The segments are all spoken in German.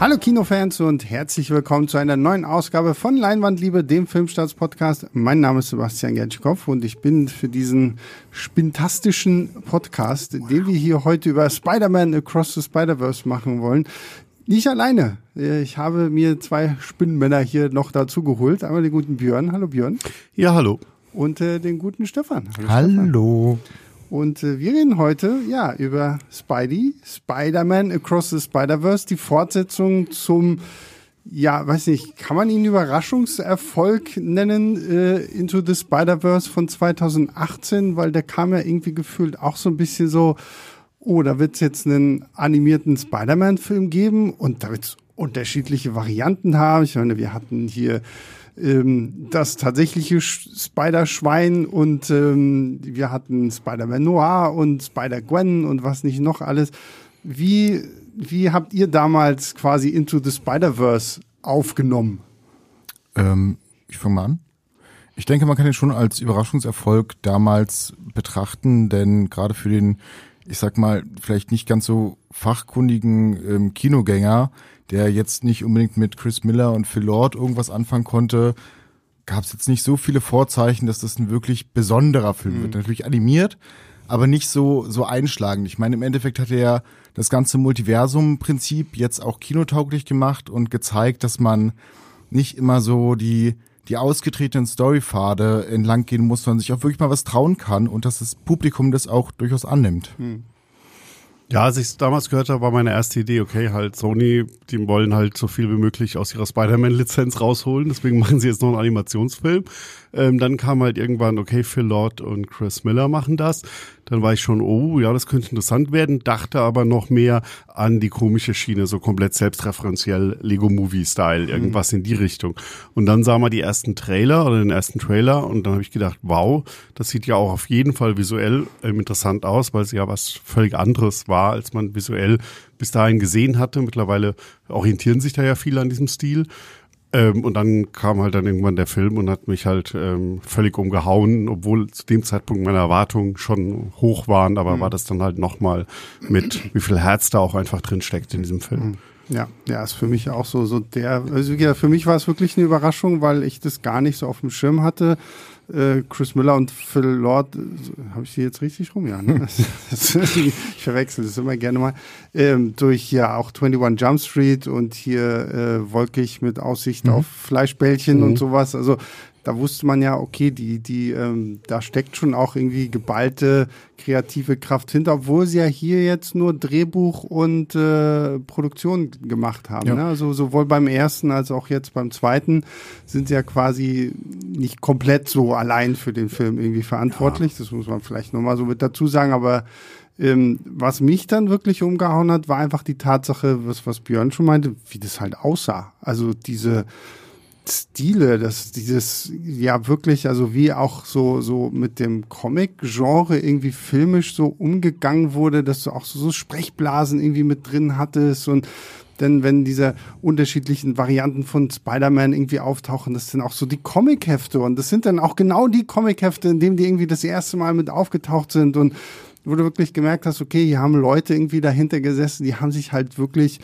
Hallo Kinofans und herzlich willkommen zu einer neuen Ausgabe von Leinwandliebe, dem Filmstarts-Podcast. Mein Name ist Sebastian Gertschkow und ich bin für diesen spintastischen Podcast, wow. den wir hier heute über Spider-Man Across the Spider-Verse machen wollen, nicht alleine. Ich habe mir zwei Spinnenmänner hier noch dazu geholt. Einmal den guten Björn. Hallo Björn. Ja, hallo. Und äh, den guten Stefan. Hallo. hallo. Stefan. Und äh, wir reden heute ja über Spidey, Spider-Man Across the Spider-Verse, die Fortsetzung zum ja, weiß nicht, kann man ihn Überraschungserfolg nennen, äh, Into the Spider-Verse von 2018, weil der kam ja irgendwie gefühlt auch so ein bisschen so, oh, da wird es jetzt einen animierten Spider-Man-Film geben und da wird es unterschiedliche Varianten haben. Ich meine, wir hatten hier ähm, das tatsächliche Spider-Schwein und ähm, wir hatten Spider-Man Noir und Spider-Gwen und was nicht noch alles. Wie, wie habt ihr damals quasi Into the Spider-Verse aufgenommen? Ähm, ich fange mal an. Ich denke, man kann ihn schon als Überraschungserfolg damals betrachten, denn gerade für den, ich sag mal, vielleicht nicht ganz so fachkundigen ähm, Kinogänger der jetzt nicht unbedingt mit Chris Miller und Phil Lord irgendwas anfangen konnte, gab es jetzt nicht so viele Vorzeichen, dass das ein wirklich besonderer Film mhm. wird. Natürlich animiert, aber nicht so, so einschlagend. Ich meine, im Endeffekt hat er das ganze Multiversum-Prinzip jetzt auch kinotauglich gemacht und gezeigt, dass man nicht immer so die, die ausgetretenen Storypfade entlang gehen muss, sondern sich auch wirklich mal was trauen kann und dass das Publikum das auch durchaus annimmt. Mhm. Ja, als ich es damals gehört habe, war meine erste Idee, okay, halt Sony, die wollen halt so viel wie möglich aus ihrer Spider-Man-Lizenz rausholen, deswegen machen sie jetzt noch einen Animationsfilm. Ähm, dann kam halt irgendwann, okay, Phil Lord und Chris Miller machen das. Dann war ich schon, oh, ja, das könnte interessant werden, dachte aber noch mehr an die komische Schiene, so komplett selbstreferenziell Lego-Movie-Style, mhm. irgendwas mhm. in die Richtung. Und dann sah man die ersten Trailer oder den ersten Trailer und dann habe ich gedacht, wow, das sieht ja auch auf jeden Fall visuell ähm, interessant aus, weil es ja was völlig anderes war, als man visuell bis dahin gesehen hatte. Mittlerweile orientieren sich da ja viele an diesem Stil. Ähm, und dann kam halt dann irgendwann der Film und hat mich halt ähm, völlig umgehauen, obwohl zu dem Zeitpunkt meine Erwartungen schon hoch waren, aber mhm. war das dann halt nochmal mit, wie viel Herz da auch einfach drin steckt in diesem Film. Mhm. Ja, ja, ist für mich auch so, so der, also ja, für mich war es wirklich eine Überraschung, weil ich das gar nicht so auf dem Schirm hatte. Äh, Chris Miller und Phil Lord, habe ich die jetzt richtig rum? Ja, ne? ich verwechsel das immer gerne mal. Ähm, durch ja auch 21 Jump Street und hier äh, wolkig mit Aussicht mhm. auf Fleischbällchen mhm. und sowas. Also da wusste man ja, okay, die, die, ähm, da steckt schon auch irgendwie geballte kreative Kraft hinter, obwohl sie ja hier jetzt nur Drehbuch und äh, Produktion gemacht haben. Ja. Ne? Also sowohl beim ersten als auch jetzt beim zweiten sind sie ja quasi nicht komplett so allein für den Film irgendwie verantwortlich. Ja. Das muss man vielleicht nochmal so mit dazu sagen, aber ähm, was mich dann wirklich umgehauen hat, war einfach die Tatsache, was, was Björn schon meinte, wie das halt aussah. Also diese Stile, dass dieses ja wirklich, also wie auch so so mit dem Comic-Genre irgendwie filmisch so umgegangen wurde, dass du auch so, so Sprechblasen irgendwie mit drin hattest und denn wenn diese unterschiedlichen Varianten von Spider-Man irgendwie auftauchen, das sind auch so die Comic-Hefte und das sind dann auch genau die Comic-Hefte, in denen die irgendwie das erste Mal mit aufgetaucht sind und wo du wirklich gemerkt hast, okay, hier haben Leute irgendwie dahinter gesessen, die haben sich halt wirklich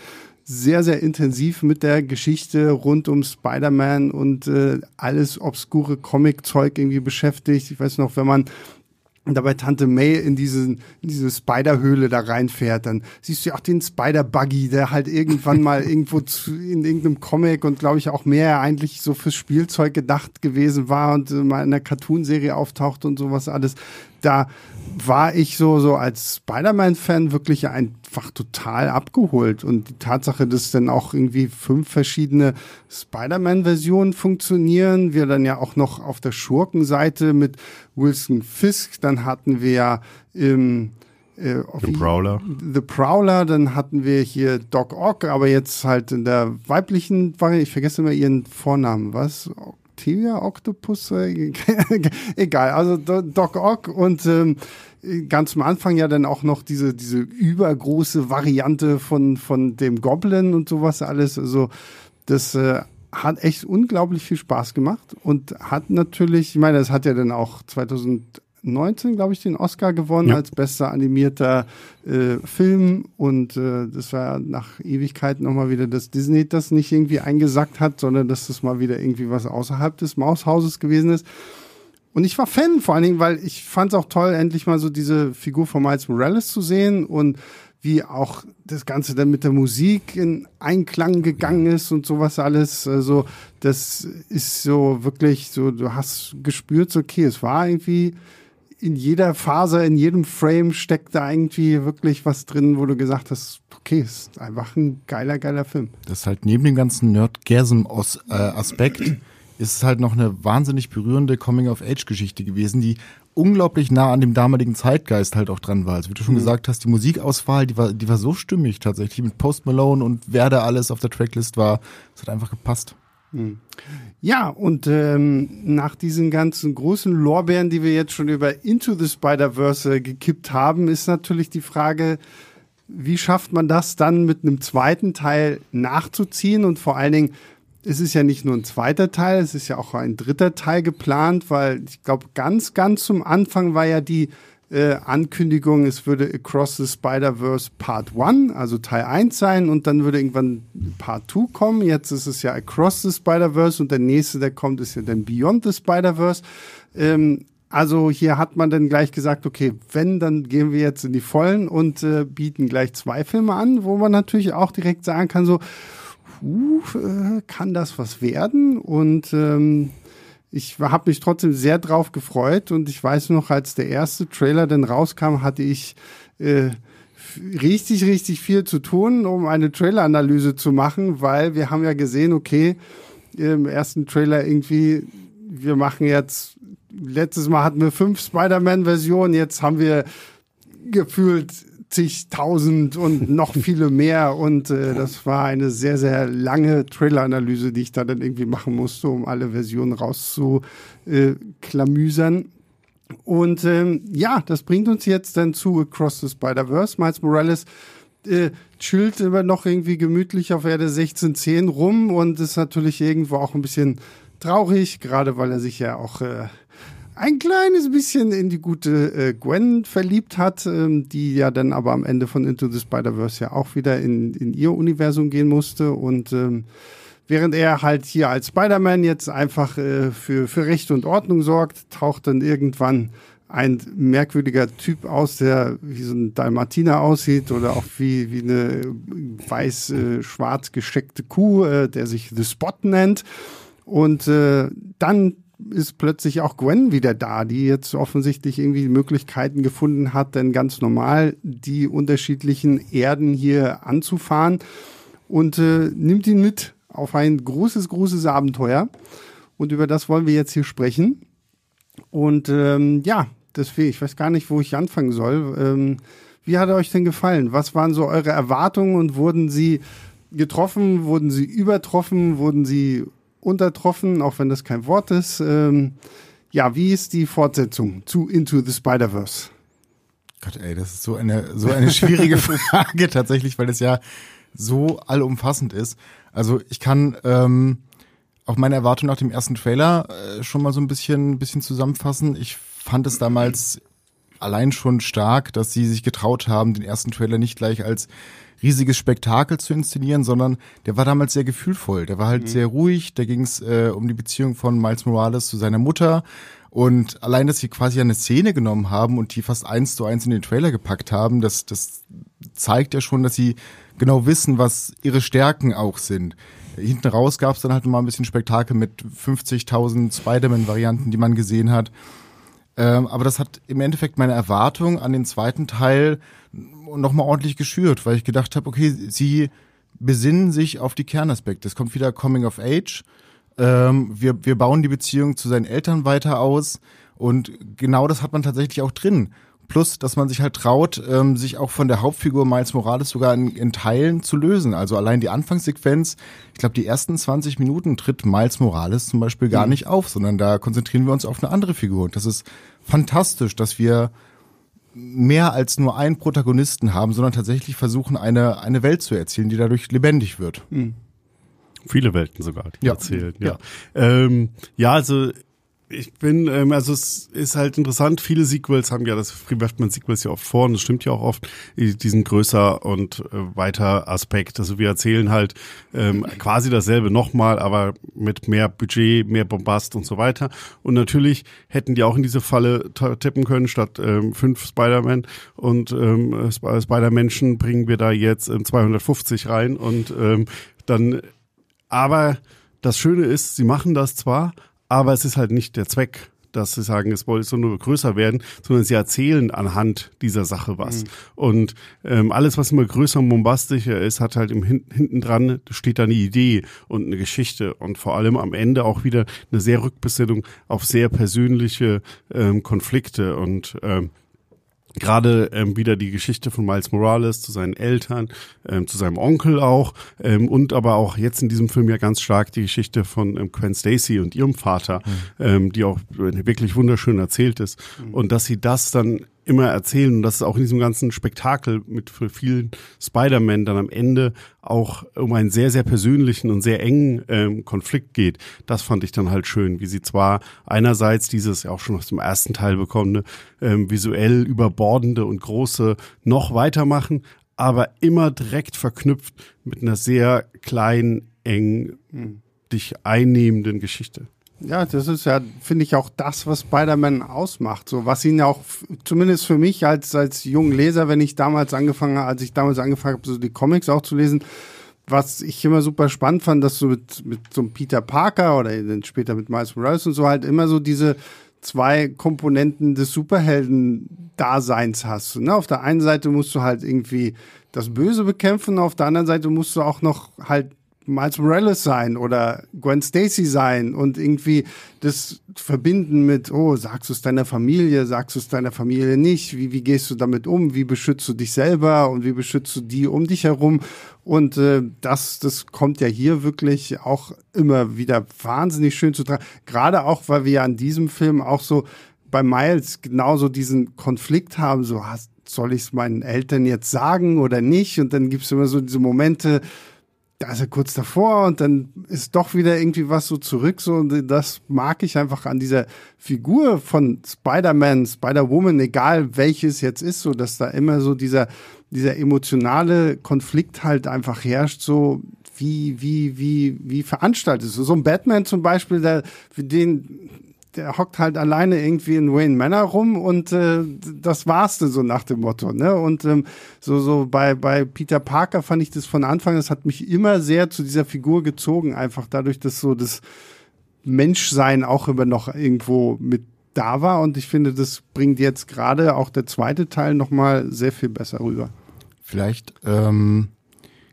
sehr, sehr intensiv mit der Geschichte rund um Spider-Man und äh, alles obskure Comic-Zeug irgendwie beschäftigt. Ich weiß noch, wenn man dabei Tante May in, diesen, in diese Spider-Höhle da reinfährt, dann siehst du ja auch den Spider-Buggy, der halt irgendwann mal irgendwo zu, in irgendeinem Comic und glaube ich auch mehr eigentlich so fürs Spielzeug gedacht gewesen war und äh, mal in einer Cartoonserie auftaucht und sowas alles. Da war ich so, so als Spider-Man-Fan wirklich einfach total abgeholt. Und die Tatsache, dass dann auch irgendwie fünf verschiedene Spider-Man-Versionen funktionieren, wir dann ja auch noch auf der Schurkenseite mit Wilson Fisk, dann hatten wir im äh, The Prowler. The Prowler, dann hatten wir hier Doc Ock, aber jetzt halt in der weiblichen Variante, ich vergesse immer ihren Vornamen, was? Octavia Octopus? Egal, also Doc Ock und ähm, ganz am Anfang ja dann auch noch diese, diese übergroße Variante von, von dem Goblin und sowas alles. Also das äh, hat echt unglaublich viel Spaß gemacht und hat natürlich, ich meine, das hat ja dann auch 2018 19, glaube ich, den Oscar gewonnen Ja. als bester animierter äh, Film und äh, das war nach Ewigkeit nochmal wieder, dass Disney das nicht irgendwie eingesackt hat, sondern dass das mal wieder irgendwie was außerhalb des Maushauses gewesen ist. Und ich war Fan, vor allen Dingen, weil ich fand es auch toll, endlich mal so diese Figur von Miles Morales zu sehen und wie auch das Ganze dann mit der Musik in Einklang gegangen ist und sowas alles. Also, das ist so wirklich so, du hast gespürt, so, okay, es war irgendwie in jeder Phase, in jedem Frame steckt da irgendwie wirklich was drin, wo du gesagt hast, okay, ist einfach ein geiler, geiler Film. Das ist halt neben dem ganzen Nerdgasm-Aspekt ist es halt noch eine wahnsinnig berührende Coming-of-Age-Geschichte gewesen, die unglaublich nah an dem damaligen Zeitgeist halt auch dran war. Also wie du schon gesagt hast, die Musikauswahl, die war, die war so stimmig tatsächlich mit Post Malone und wer da alles auf der Tracklist war. Es hat einfach gepasst. Ja, und ähm, nach diesen ganzen großen Lorbeeren, die wir jetzt schon über Into the Spider-Verse äh, gekippt haben, ist natürlich die Frage, wie schafft man das dann mit einem zweiten Teil nachzuziehen? Und vor allen Dingen, es ist ja nicht nur ein zweiter Teil, es ist ja auch ein dritter Teil geplant, weil ich glaube, ganz, ganz zum Anfang war ja die äh, Ankündigung, es würde Across the Spider-Verse Part 1, also Teil 1 sein und dann würde irgendwann Part 2 kommen. Jetzt ist es ja Across the Spider-Verse und der nächste, der kommt, ist ja dann Beyond the Spider-Verse. Ähm, also hier hat man dann gleich gesagt, okay, wenn, dann gehen wir jetzt in die Vollen und äh, bieten gleich zwei Filme an, wo man natürlich auch direkt sagen kann, so, puh, äh, kann das was werden? Und ähm, ich habe mich trotzdem sehr drauf gefreut und ich weiß noch, als der erste Trailer dann rauskam, hatte ich äh, richtig, richtig viel zu tun, um eine Trailer-Analyse zu machen, weil wir haben ja gesehen, okay, im ersten Trailer irgendwie, wir machen jetzt, letztes Mal hatten wir fünf Spider-Man-Versionen, jetzt haben wir gefühlt zigtausend und noch viele mehr und äh, das war eine sehr, sehr lange Trailer-Analyse, die ich da dann irgendwie machen musste, um alle Versionen rauszuklamüsern. Und ähm, ja, das bringt uns jetzt dann zu Across the Spider-Verse. Miles Morales äh, chillt immer noch irgendwie gemütlich auf Erde 1610 rum und ist natürlich irgendwo auch ein bisschen traurig, gerade weil er sich ja auch äh, ein kleines bisschen in die gute äh, Gwen verliebt hat, ähm, die ja dann aber am Ende von Into the Spider-Verse ja auch wieder in, in ihr Universum gehen musste und ähm, während er halt hier als Spider-Man jetzt einfach äh, für, für Recht und Ordnung sorgt, taucht dann irgendwann ein merkwürdiger Typ aus, der wie so ein Dalmatiner aussieht oder auch wie, wie eine weiß-schwarz gescheckte Kuh, äh, der sich The Spot nennt. Und äh, dann ist plötzlich auch Gwen wieder da, die jetzt offensichtlich irgendwie Möglichkeiten gefunden hat, denn ganz normal die unterschiedlichen Erden hier anzufahren und äh, nimmt ihn mit auf ein großes, großes Abenteuer. Und über das wollen wir jetzt hier sprechen. Und ähm, ja, deswegen, ich weiß gar nicht, wo ich anfangen soll. Ähm, wie hat er euch denn gefallen? Was waren so eure Erwartungen und wurden sie getroffen? Wurden sie übertroffen? Wurden sie untertroffen, auch wenn das kein Wort ist? Ähm, ja, wie ist die Fortsetzung zu Into the Spider-Verse? Gott, ey, das ist so eine, so eine schwierige Frage tatsächlich, weil es ja so allumfassend ist. Also ich kann ähm, auch meine Erwartung nach dem ersten Trailer äh, schon mal so ein bisschen, bisschen zusammenfassen. Ich fand es damals allein schon stark, dass sie sich getraut haben, den ersten Trailer nicht gleich als riesiges Spektakel zu inszenieren, sondern der war damals sehr gefühlvoll. Der war halt sehr ruhig. Da ging es äh, um die Beziehung von Miles Morales zu seiner Mutter. Und allein, dass sie quasi eine Szene genommen haben und die fast eins zu eins in den Trailer gepackt haben, das, das zeigt ja schon, dass sie genau wissen, was ihre Stärken auch sind. Hinten raus gab es dann halt mal ein bisschen Spektakel mit 50.000 Spider-Man-Varianten, die man gesehen hat. Ähm, aber das hat im Endeffekt meine Erwartung an den zweiten Teil nochmal ordentlich geschürt, weil ich gedacht habe, okay, sie besinnen sich auf die Kernaspekte. Es kommt wieder Coming of Age. Ähm, wir, wir bauen die Beziehung zu seinen Eltern weiter aus und genau das hat man tatsächlich auch drin. Plus, dass man sich halt traut, ähm, sich auch von der Hauptfigur Miles Morales sogar in, in Teilen zu lösen. Also allein die Anfangssequenz, ich glaube, die ersten 20 Minuten tritt Miles Morales zum Beispiel gar nicht auf, sondern da konzentrieren wir uns auf eine andere Figur. Und das ist fantastisch, dass wir mehr als nur einen Protagonisten haben, sondern tatsächlich versuchen, eine, eine Welt zu erzählen, die dadurch lebendig wird. Viele Welten sogar, die Ja. erzählen. Ja. Ja. Ähm, ja, also Ich bin, ähm, also es ist halt interessant, viele Sequels haben ja, das wirft man Sequels ja oft vor und das stimmt ja auch oft, diesen größer und äh, weiter Aspekt. Also wir erzählen halt ähm, quasi dasselbe nochmal, aber mit mehr Budget, mehr Bombast und so weiter. Und natürlich hätten die auch in diese Falle tippen können, statt ähm, fünf Spider-Man und ähm, Spider-Menschen bringen wir da jetzt ähm, 250 rein und ähm, dann, aber das Schöne ist, sie machen das zwar, aber es ist halt nicht der Zweck, dass sie sagen, es soll nur größer werden, sondern sie erzählen anhand dieser Sache was. Mhm. Und ähm, alles, was immer größer und bombastischer ist, hat halt im Hin hinten dran steht da eine Idee und eine Geschichte und vor allem am Ende auch wieder eine sehr Rückbesinnung auf sehr persönliche ähm, Konflikte und ähm, gerade ähm, wieder die Geschichte von Miles Morales zu seinen Eltern, ähm, zu seinem Onkel auch ähm, und aber auch jetzt in diesem Film ja ganz stark die Geschichte von ähm, Gwen Stacy und ihrem Vater, mhm. ähm, die auch wirklich wunderschön erzählt ist mhm. und dass sie das dann immer erzählen und dass es auch in diesem ganzen Spektakel mit vielen Spider-Man dann am Ende auch um einen sehr, sehr persönlichen und sehr engen ähm, Konflikt geht. Das fand ich dann halt schön, wie sie zwar einerseits dieses ja auch schon aus dem ersten Teil bekommene ähm, visuell überbordende und große noch weitermachen, aber immer direkt verknüpft mit einer sehr kleinen, eng hm. dich einnehmenden Geschichte. Ja, das ist ja, finde ich, auch das, was Spider-Man ausmacht. So, was ihn ja auch, zumindest für mich als, als jungen Leser, wenn ich damals angefangen habe, als ich damals angefangen habe, so die Comics auch zu lesen, was ich immer super spannend fand, dass du mit, mit so einem Peter Parker oder dann später mit Miles Morales und so halt immer so diese zwei Komponenten des Superhelden-Daseins hast. Ne? Auf der einen Seite musst du halt irgendwie das Böse bekämpfen, auf der anderen Seite musst du auch noch halt Miles Morales sein oder Gwen Stacy sein und irgendwie das verbinden mit, oh, sagst du es deiner Familie, sagst du es deiner Familie nicht, wie, wie gehst du damit um, wie beschützt du dich selber und wie beschützt du die um dich herum? Und äh, das, das kommt ja hier wirklich auch immer wieder wahnsinnig schön zu tragen, gerade auch, weil wir ja an diesem Film auch so bei Miles genauso diesen Konflikt haben, so hast, soll ich es meinen Eltern jetzt sagen oder nicht? Und dann gibt es immer so diese Momente, da ist er kurz davor und dann ist doch wieder irgendwie was so zurück. So, und das mag ich einfach an dieser Figur von Spider-Man, Spider-Woman, egal welches jetzt ist, so dass da immer so dieser, dieser emotionale Konflikt halt einfach herrscht, so wie, wie, wie, wie veranstaltet. So ein Batman zum Beispiel, der, für den, der hockt halt alleine irgendwie in Wayne Manor rum und äh, das war's denn so nach dem Motto. Ne? Und ähm, so, so bei, bei Peter Parker fand ich das von Anfang, das hat mich immer sehr zu dieser Figur gezogen, einfach dadurch, dass so das Menschsein auch immer noch irgendwo mit da war. Und ich finde, das bringt jetzt gerade auch der zweite Teil nochmal sehr viel besser rüber. Vielleicht ähm,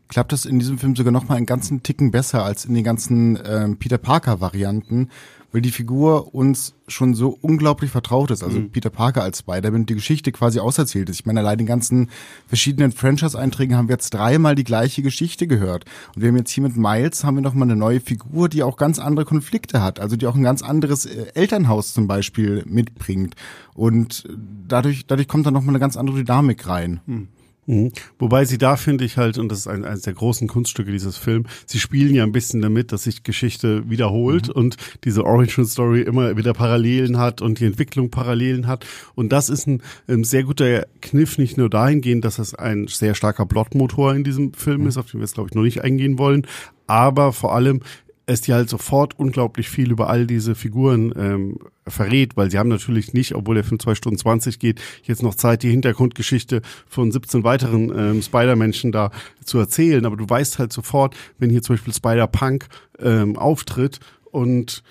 klappt das in diesem Film sogar nochmal einen ganzen Ticken besser als in den ganzen ähm, Peter Parker-Varianten, weil die Figur uns schon so unglaublich vertraut ist. Also mhm. Peter Parker als Spider-Man, die Geschichte quasi auserzählt ist. Ich meine, allein den ganzen verschiedenen Franchise-Einträgen haben wir jetzt dreimal die gleiche Geschichte gehört. Und wir haben jetzt hier mit Miles haben wir nochmal eine neue Figur, die auch ganz andere Konflikte hat. Also die auch ein ganz anderes äh, Elternhaus zum Beispiel mitbringt. Und dadurch, dadurch kommt dann nochmal eine ganz andere Dynamik rein. Mhm. Mhm. Wobei sie da finde ich halt, und das ist ein, eines der großen Kunststücke dieses Films, sie spielen ja ein bisschen damit, dass sich Geschichte wiederholt mhm. und diese Origin Story immer wieder Parallelen hat und die Entwicklung Parallelen hat. Und das ist ein, ein sehr guter Kniff, nicht nur dahingehend, dass es ein sehr starker Plotmotor in diesem Film mhm. ist, auf den wir jetzt glaube ich noch nicht eingehen wollen, aber vor allem es dir halt sofort unglaublich viel über all diese Figuren ähm, verrät, weil sie haben natürlich nicht, obwohl der Film zwei Stunden zwanzig geht, jetzt noch Zeit, die Hintergrundgeschichte von 17 weiteren ähm, Spider-Menschen da zu erzählen. Aber du weißt halt sofort, wenn hier zum Beispiel Spider-Punk ähm, auftritt und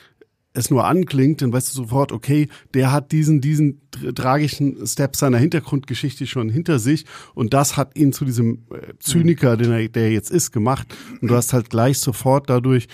es nur anklingt, dann weißt du sofort, okay, der hat diesen, diesen tragischen Step seiner Hintergrundgeschichte schon hinter sich und das hat ihn zu diesem äh, Zyniker, den er, der jetzt ist, gemacht. Und du hast halt gleich sofort dadurch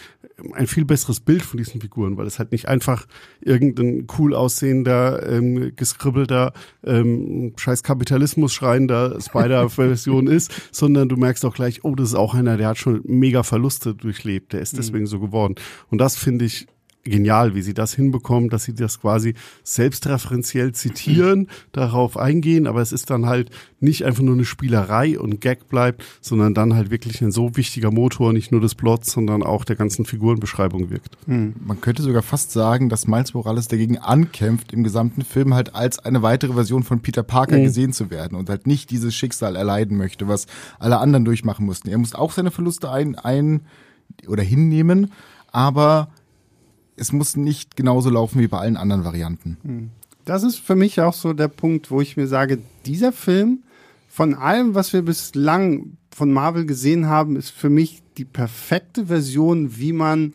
ein viel besseres Bild von diesen Figuren, weil es halt nicht einfach irgendein cool aussehender, ähm, geskribbelter, ähm, scheiß Kapitalismus schreiender Spider-Version ist, sondern du merkst auch gleich, oh, das ist auch einer, der hat schon mega Verluste durchlebt, der ist mhm. deswegen mhm. so geworden. Und das finde ich genial, wie sie das hinbekommen, dass sie das quasi selbstreferenziell zitieren, darauf eingehen, aber es ist dann halt nicht einfach nur eine Spielerei und Gag bleibt, sondern dann halt wirklich ein so wichtiger Motor, nicht nur des Plots, sondern auch der ganzen Figurenbeschreibung wirkt. Hm. Man könnte sogar fast sagen, dass Miles Morales dagegen ankämpft, im gesamten Film halt als eine weitere Version von Peter Parker mhm. gesehen zu werden und halt nicht dieses Schicksal erleiden möchte, was alle anderen durchmachen mussten. Er muss auch seine Verluste ein, ein oder hinnehmen, aber es muss nicht genauso laufen wie bei allen anderen Varianten. Hm. Das ist für mich auch so der Punkt, wo ich mir sage, dieser Film von allem, was wir bislang von Marvel gesehen haben, ist für mich die perfekte Version, wie man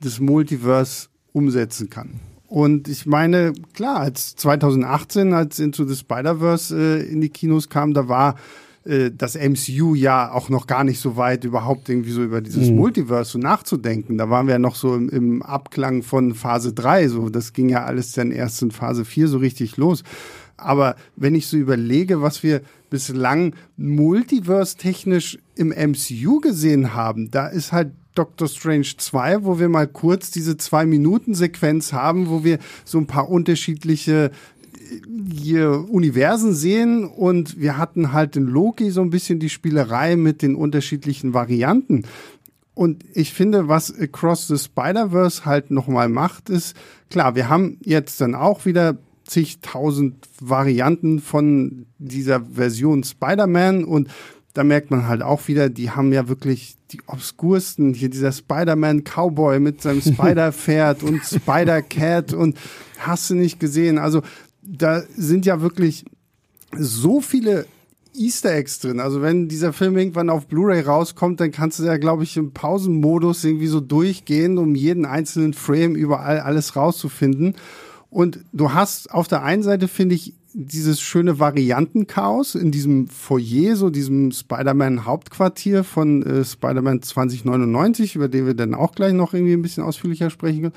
das Multiverse umsetzen kann. Und ich meine, klar, als 2018, als Into the Spider-Verse äh, in die Kinos kam, da war äh, das MCU ja auch noch gar nicht so weit, überhaupt irgendwie so über dieses mhm. Multiverse so nachzudenken. Da waren wir ja noch so im, im Abklang von Phase 3, so das ging ja alles dann erst in Phase 4 so richtig los. Aber wenn ich so überlege, was wir bislang multiverse-technisch im MCU gesehen haben, da ist halt Doctor Strange 2, wo wir mal kurz diese Zwei-Minuten-Sequenz haben, wo wir so ein paar unterschiedliche hier Universen sehen und wir hatten halt in Loki so ein bisschen die Spielerei mit den unterschiedlichen Varianten. Und ich finde, was Across the Spider-Verse halt nochmal macht, ist, klar, wir haben jetzt dann auch wieder zigtausend Varianten von dieser Version Spider-Man und da merkt man halt auch wieder, die haben ja wirklich die obskursten, hier dieser Spider-Man Cowboy mit seinem Spider-Pferd und Spider-Cat und hast du nicht gesehen. Also da sind ja wirklich so viele Easter Eggs drin. Also wenn dieser Film irgendwann auf Blu-ray rauskommt, dann kannst du ja, glaube ich, im Pausenmodus irgendwie so durchgehen, um jeden einzelnen Frame überall alles rauszufinden. Und du hast auf der einen Seite, finde ich, dieses schöne Variantenchaos in diesem Foyer, so diesem Spider-Man Hauptquartier von äh, Spider-Man 2099, über den wir dann auch gleich noch irgendwie ein bisschen ausführlicher sprechen können.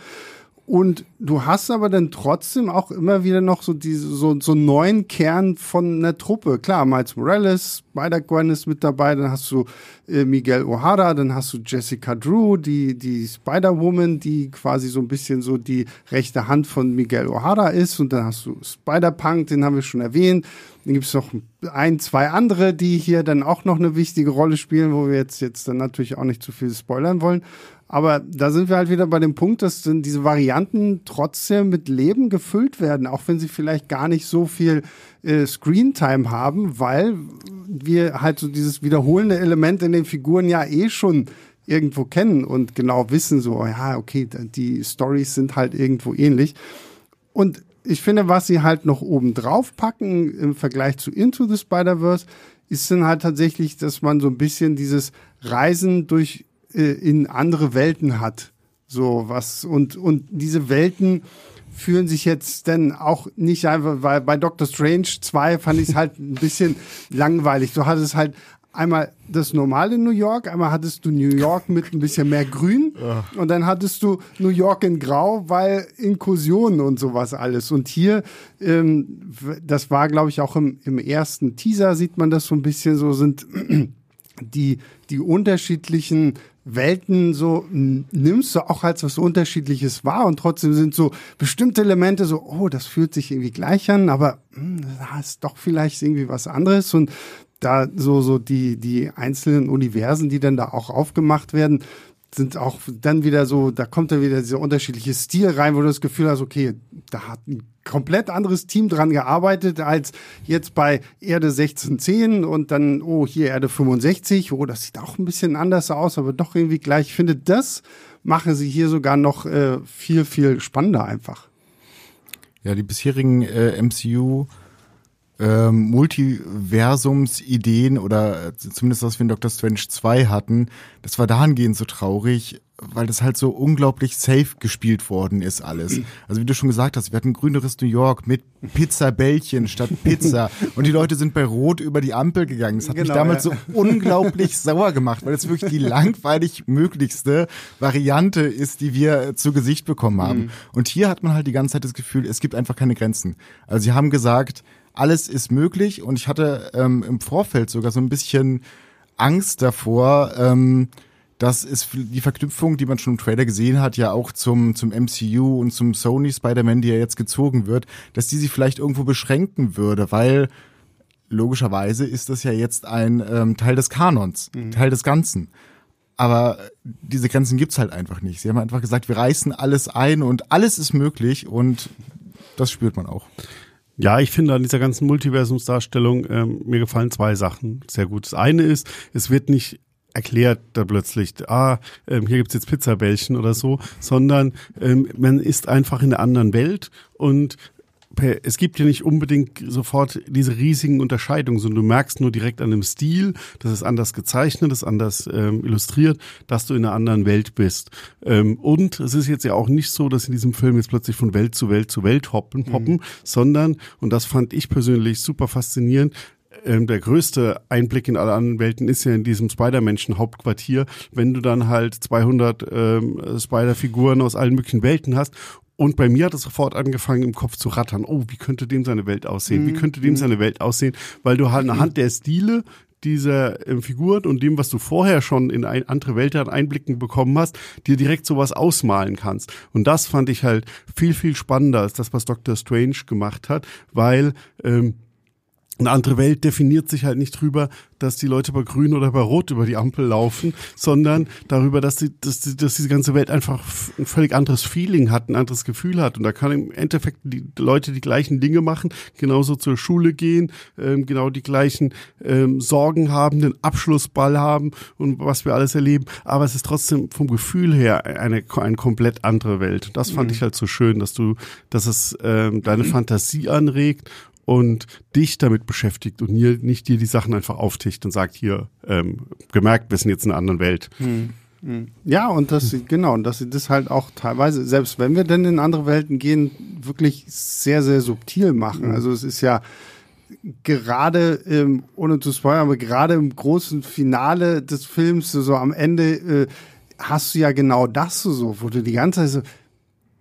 Und du hast aber dann trotzdem auch immer wieder noch so diese, so, so neuen Kern von einer Truppe. Klar, Miles Morales, Spider-Gwen ist mit dabei, dann hast du äh, Miguel O'Hara, dann hast du Jessica Drew, die, die Spider-Woman, die quasi so ein bisschen so die rechte Hand von Miguel O'Hara ist. Und dann hast du Spider-Punk, den haben wir schon erwähnt. Dann gibt es noch ein, zwei andere, die hier dann auch noch eine wichtige Rolle spielen, wo wir jetzt, jetzt dann natürlich auch nicht zu viel spoilern wollen. Aber da sind wir halt wieder bei dem Punkt, dass diese Varianten trotzdem mit Leben gefüllt werden, auch wenn sie vielleicht gar nicht so viel äh, Screentime haben, weil wir halt so dieses wiederholende Element in den Figuren ja eh schon irgendwo kennen und genau wissen, so, ja, okay, die Stories sind halt irgendwo ähnlich. Und ich finde, was sie halt noch oben drauf packen im Vergleich zu Into the Spider-Verse, ist dann halt tatsächlich, dass man so ein bisschen dieses Reisen durch äh, in andere Welten hat. So was und und diese Welten fühlen sich jetzt dann auch nicht einfach, weil bei Doctor Strange 2 fand ich es halt ein bisschen langweilig. Du hattest halt einmal das normale New York, einmal hattest du New York mit ein bisschen mehr Grün und dann hattest du New York in Grau, weil Inkursionen und sowas alles. Und hier, ähm, das war glaube ich auch im, im ersten Teaser, sieht man das so ein bisschen so, sind die, die unterschiedlichen Welten so nimmst du auch als was Unterschiedliches wahr und trotzdem sind so bestimmte Elemente so, oh, das fühlt sich irgendwie gleich an, aber hm, das ist doch vielleicht irgendwie was anderes und da so so die die einzelnen Universen, die dann da auch aufgemacht werden, sind auch dann wieder so, da kommt dann wieder dieser unterschiedliche Stil rein, wo du das Gefühl hast, okay, da hat ein komplett anderes Team dran gearbeitet als jetzt bei Erde 1610 und dann, oh, hier Erde 65, oh, das sieht auch ein bisschen anders aus, aber doch irgendwie gleich. Ich finde, das machen sie hier sogar noch äh, viel, viel spannender einfach. Ja, die bisherigen äh, MCU ähm, Multiversumsideen oder äh, zumindest was wir in Doctor Strange 2 hatten, das war dahingehend so traurig, weil das halt so unglaublich safe gespielt worden ist alles. Also wie du schon gesagt hast, wir hatten grüneres New York mit Pizzabällchen statt Pizza und die Leute sind bei Rot über die Ampel gegangen. Das hat genau, mich damals ja. so unglaublich sauer gemacht, weil das wirklich die langweilig möglichste Variante ist, die wir zu Gesicht bekommen haben. Mhm. Und hier hat man halt die ganze Zeit das Gefühl, es gibt einfach keine Grenzen. Also sie haben gesagt, alles ist möglich und ich hatte ähm, im Vorfeld sogar so ein bisschen Angst davor, ähm, das ist die Verknüpfung, die man schon im Trailer gesehen hat, ja auch zum, zum MCU und zum Sony Spider-Man, die ja jetzt gezogen wird, dass die sich vielleicht irgendwo beschränken würde, weil logischerweise ist das ja jetzt ein ähm, Teil des Kanons, mhm. Teil des Ganzen. Aber diese Grenzen gibt's halt einfach nicht. Sie haben einfach gesagt, wir reißen alles ein und alles ist möglich und das spürt man auch. Ja, ich finde an dieser ganzen Multiversumsdarstellung, ähm, mir gefallen zwei Sachen sehr gut. Das eine ist, es wird nicht erklärt da plötzlich, ah, ähm, hier gibt's jetzt Pizzabällchen oder so, sondern ähm, man ist einfach in einer anderen Welt und es gibt ja nicht unbedingt sofort diese riesigen Unterscheidungen, sondern du merkst nur direkt an dem Stil, das ist anders gezeichnet, das ist anders ähm, illustriert, dass du in einer anderen Welt bist. Ähm, und es ist jetzt ja auch nicht so, dass in diesem Film jetzt plötzlich von Welt zu Welt zu Welt hoppen, hoppen mhm. sondern, und das fand ich persönlich super faszinierend, ähm, der größte Einblick in alle anderen Welten ist ja in diesem Spider-Menschen-Hauptquartier, wenn du dann halt 200 ähm, Spider-Figuren aus allen möglichen Welten hast und bei mir hat es sofort angefangen, im Kopf zu rattern. Oh, wie könnte dem seine Welt aussehen? Mhm. Wie könnte dem mhm. seine Welt aussehen? Weil du halt anhand der Stile dieser ähm, Figuren und dem, was du vorher schon in ein, andere Welten Einblicken bekommen hast, dir direkt sowas ausmalen kannst. Und das fand ich halt viel, viel spannender als das, was Dr. Strange gemacht hat, weil ähm, eine andere Welt definiert sich halt nicht drüber, dass die Leute bei Grün oder bei Rot über die Ampel laufen, sondern darüber, dass, die, dass, die, dass diese ganze Welt einfach ein völlig anderes Feeling hat, ein anderes Gefühl hat. Und da kann im Endeffekt die Leute die gleichen Dinge machen, genauso zur Schule gehen, ähm, genau die gleichen ähm, Sorgen haben, den Abschlussball haben und was wir alles erleben. Aber es ist trotzdem vom Gefühl her eine, eine komplett andere Welt. Das fand mhm. ich halt so schön, dass du, dass es ähm, deine. Fantasie anregt und dich damit beschäftigt und nie, nicht dir die Sachen einfach aufticht und sagt, hier, ähm, gemerkt, wir sind jetzt in einer anderen Welt. Hm. hm. Ja, und das, genau, und dass sie das halt auch teilweise, selbst wenn wir denn in andere Welten gehen, wirklich sehr, sehr subtil machen. Mhm. Also es ist ja gerade, ähm, ohne zu spoilern, aber gerade im großen Finale des Films, so, so am Ende, äh, hast du ja genau das so, wo du die ganze Zeit so.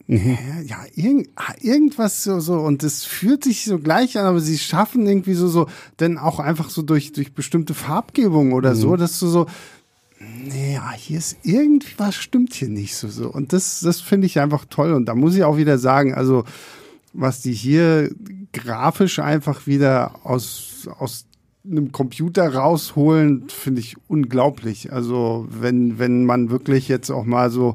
Ja, irgend, ah, irgendwas so, so, und es fühlt sich so gleich an, aber sie schaffen irgendwie so, so, denn auch einfach so durch, durch bestimmte Farbgebung oder mhm. so, dass du so, nee, ja, hier ist irgendwas stimmt hier nicht so, so. Und das, das finde ich einfach toll. Und da muss ich auch wieder sagen, also, was die hier grafisch einfach wieder aus, aus einem Computer rausholen, finde ich unglaublich. Also, wenn, wenn man wirklich jetzt auch mal so,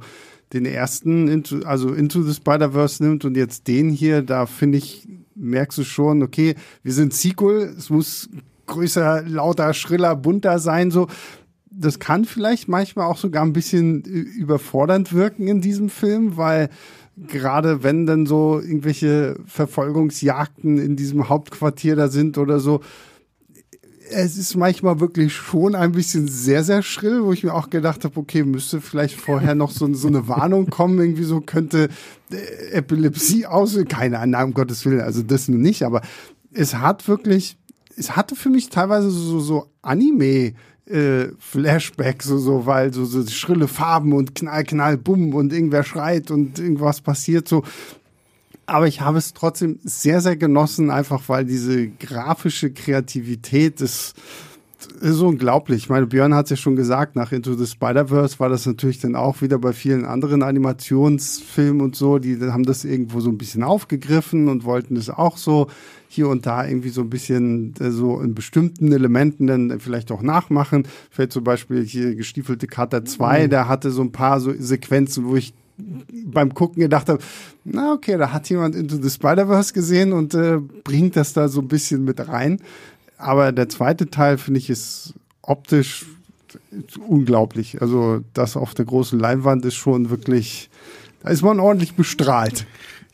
den ersten, into, also Into the Spider-Verse nimmt und jetzt den hier, da finde ich, merkst du schon, okay, wir sind Sequel, es muss größer, lauter, schriller, bunter sein, so. Das kann vielleicht manchmal auch sogar ein bisschen überfordernd wirken in diesem Film, weil gerade wenn dann so irgendwelche Verfolgungsjagden in diesem Hauptquartier da sind oder so, es ist manchmal wirklich schon ein bisschen sehr, sehr schrill, wo ich mir auch gedacht habe, okay, müsste vielleicht vorher noch so, so eine Warnung kommen, irgendwie so könnte äh, Epilepsie aus, keine Ahnung, um Gottes Willen, also das nur nicht, aber es hat wirklich, es hatte für mich teilweise so, so Anime, äh, Flashback, so, so, weil so, so schrille Farben und Knall, Knall, Bumm und irgendwer schreit und irgendwas passiert, so aber ich habe es trotzdem sehr, sehr genossen, einfach weil diese grafische Kreativität ist, ist unglaublich. Ich meine, Björn hat es ja schon gesagt, nach Into the Spider-Verse war das natürlich dann auch wieder bei vielen anderen Animationsfilmen und so, die haben das irgendwo so ein bisschen aufgegriffen und wollten das auch so hier und da irgendwie so ein bisschen äh, so in bestimmten Elementen dann vielleicht auch nachmachen. Fällt zum Beispiel hier Gestiefelte Kater 2, mhm. der hatte so ein paar so Sequenzen, wo ich beim Gucken gedacht habe, na okay, da hat jemand Into the Spider-Verse gesehen und äh, bringt das da so ein bisschen mit rein. Aber der zweite Teil, finde ich, ist optisch unglaublich. Also das auf der großen Leinwand ist schon wirklich, da ist man ordentlich bestrahlt.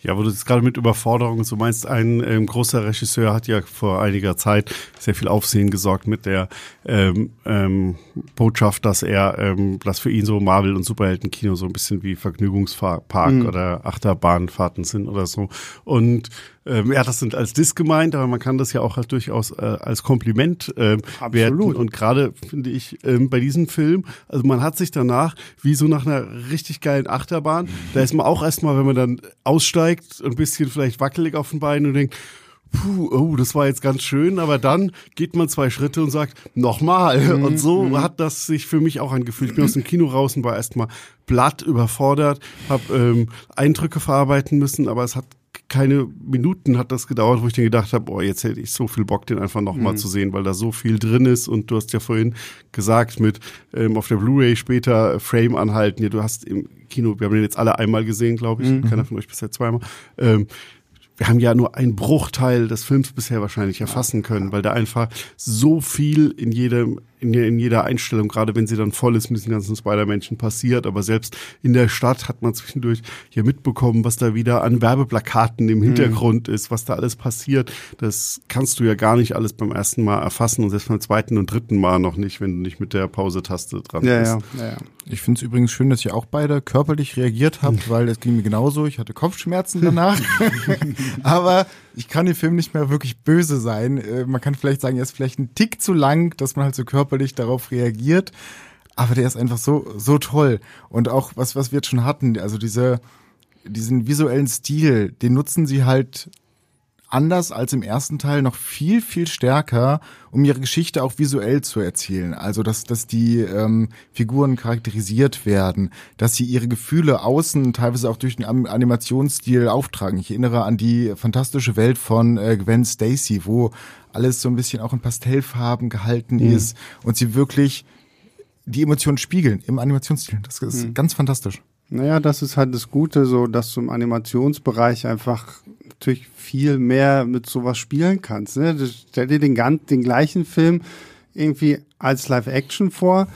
Ja, wo du jetzt gerade mit Überforderung so meinst, ein ähm, großer Regisseur hat ja vor einiger Zeit sehr viel Aufsehen gesorgt mit der ähm, ähm, Botschaft, dass er, ähm, dass für ihn so Marvel- und Superheldenkino so ein bisschen wie Vergnügungspark mhm. oder Achterbahnfahrten sind oder so. Und ähm, hat das als Diss gemeint, aber man kann das ja auch halt durchaus äh, als Kompliment äh, werten. Und gerade finde ich ähm, bei diesem Film, also man hat sich danach wie so nach einer richtig geilen Achterbahn, da ist man auch erstmal, wenn man dann aussteigt, ein bisschen vielleicht wackelig auf den Beinen und denkt, puh, oh, das war jetzt ganz schön, aber dann geht man zwei Schritte und sagt, nochmal. Mhm. Und so mhm. hat das sich für mich auch angefühlt. Ich bin aus dem Kino raus und war erstmal blatt überfordert, habe ähm, Eindrücke verarbeiten müssen, aber es hat keine Minuten hat das gedauert, wo ich dann gedacht habe, oh, jetzt hätte ich so viel Bock, den einfach nochmal mhm. zu sehen, weil da so viel drin ist. Und du hast ja vorhin gesagt, mit ähm, auf der Blu-ray später Frame anhalten. Ja, du hast im Kino, wir haben den jetzt alle einmal gesehen, glaube ich. Mhm. Keiner von euch bisher zweimal. Ähm, wir haben ja nur einen Bruchteil des Films bisher wahrscheinlich erfassen können, weil da einfach so viel in jedem in, in jeder Einstellung, gerade wenn sie dann voll ist mit diesen ganzen Spider-Menschen passiert. Aber selbst in der Stadt hat man zwischendurch hier mitbekommen, was da wieder an Werbeplakaten im mhm. Hintergrund mhm. ist, was da alles passiert. Das kannst du ja gar nicht alles beim ersten Mal erfassen und selbst beim zweiten und dritten Mal noch nicht, wenn du nicht mit der Pause-Taste dran ja, bist. Ja, ja. Ich finde es übrigens schön, dass ihr auch beide körperlich reagiert habt, weil es ging mir genauso. Ich hatte Kopfschmerzen danach. Aber ich kann den Film nicht mehr wirklich böse sein. Äh, man kann vielleicht sagen, er ist vielleicht ein Tick zu lang, dass man halt so körperlich darauf reagiert. Aber der ist einfach so, so toll. Und auch was, was wir jetzt schon hatten, also diese, diesen visuellen Stil, den nutzen sie halt anders als im ersten Teil noch viel, viel stärker, um ihre Geschichte auch visuell zu erzählen. Also, dass, dass die ähm, Figuren charakterisiert werden, dass sie ihre Gefühle außen teilweise auch durch den Animationsstil auftragen. Ich erinnere an die fantastische Welt von äh, Gwen Stacy, wo alles so ein bisschen auch in Pastellfarben gehalten mhm. ist und sie wirklich die Emotionen spiegeln im Animationsstil. Das ist mhm. ganz fantastisch. Naja, das ist halt das Gute, so dass du im Animationsbereich einfach natürlich viel mehr mit sowas spielen kannst. Ne? Stell dir den, ganz, den gleichen Film irgendwie als Live-Action vor.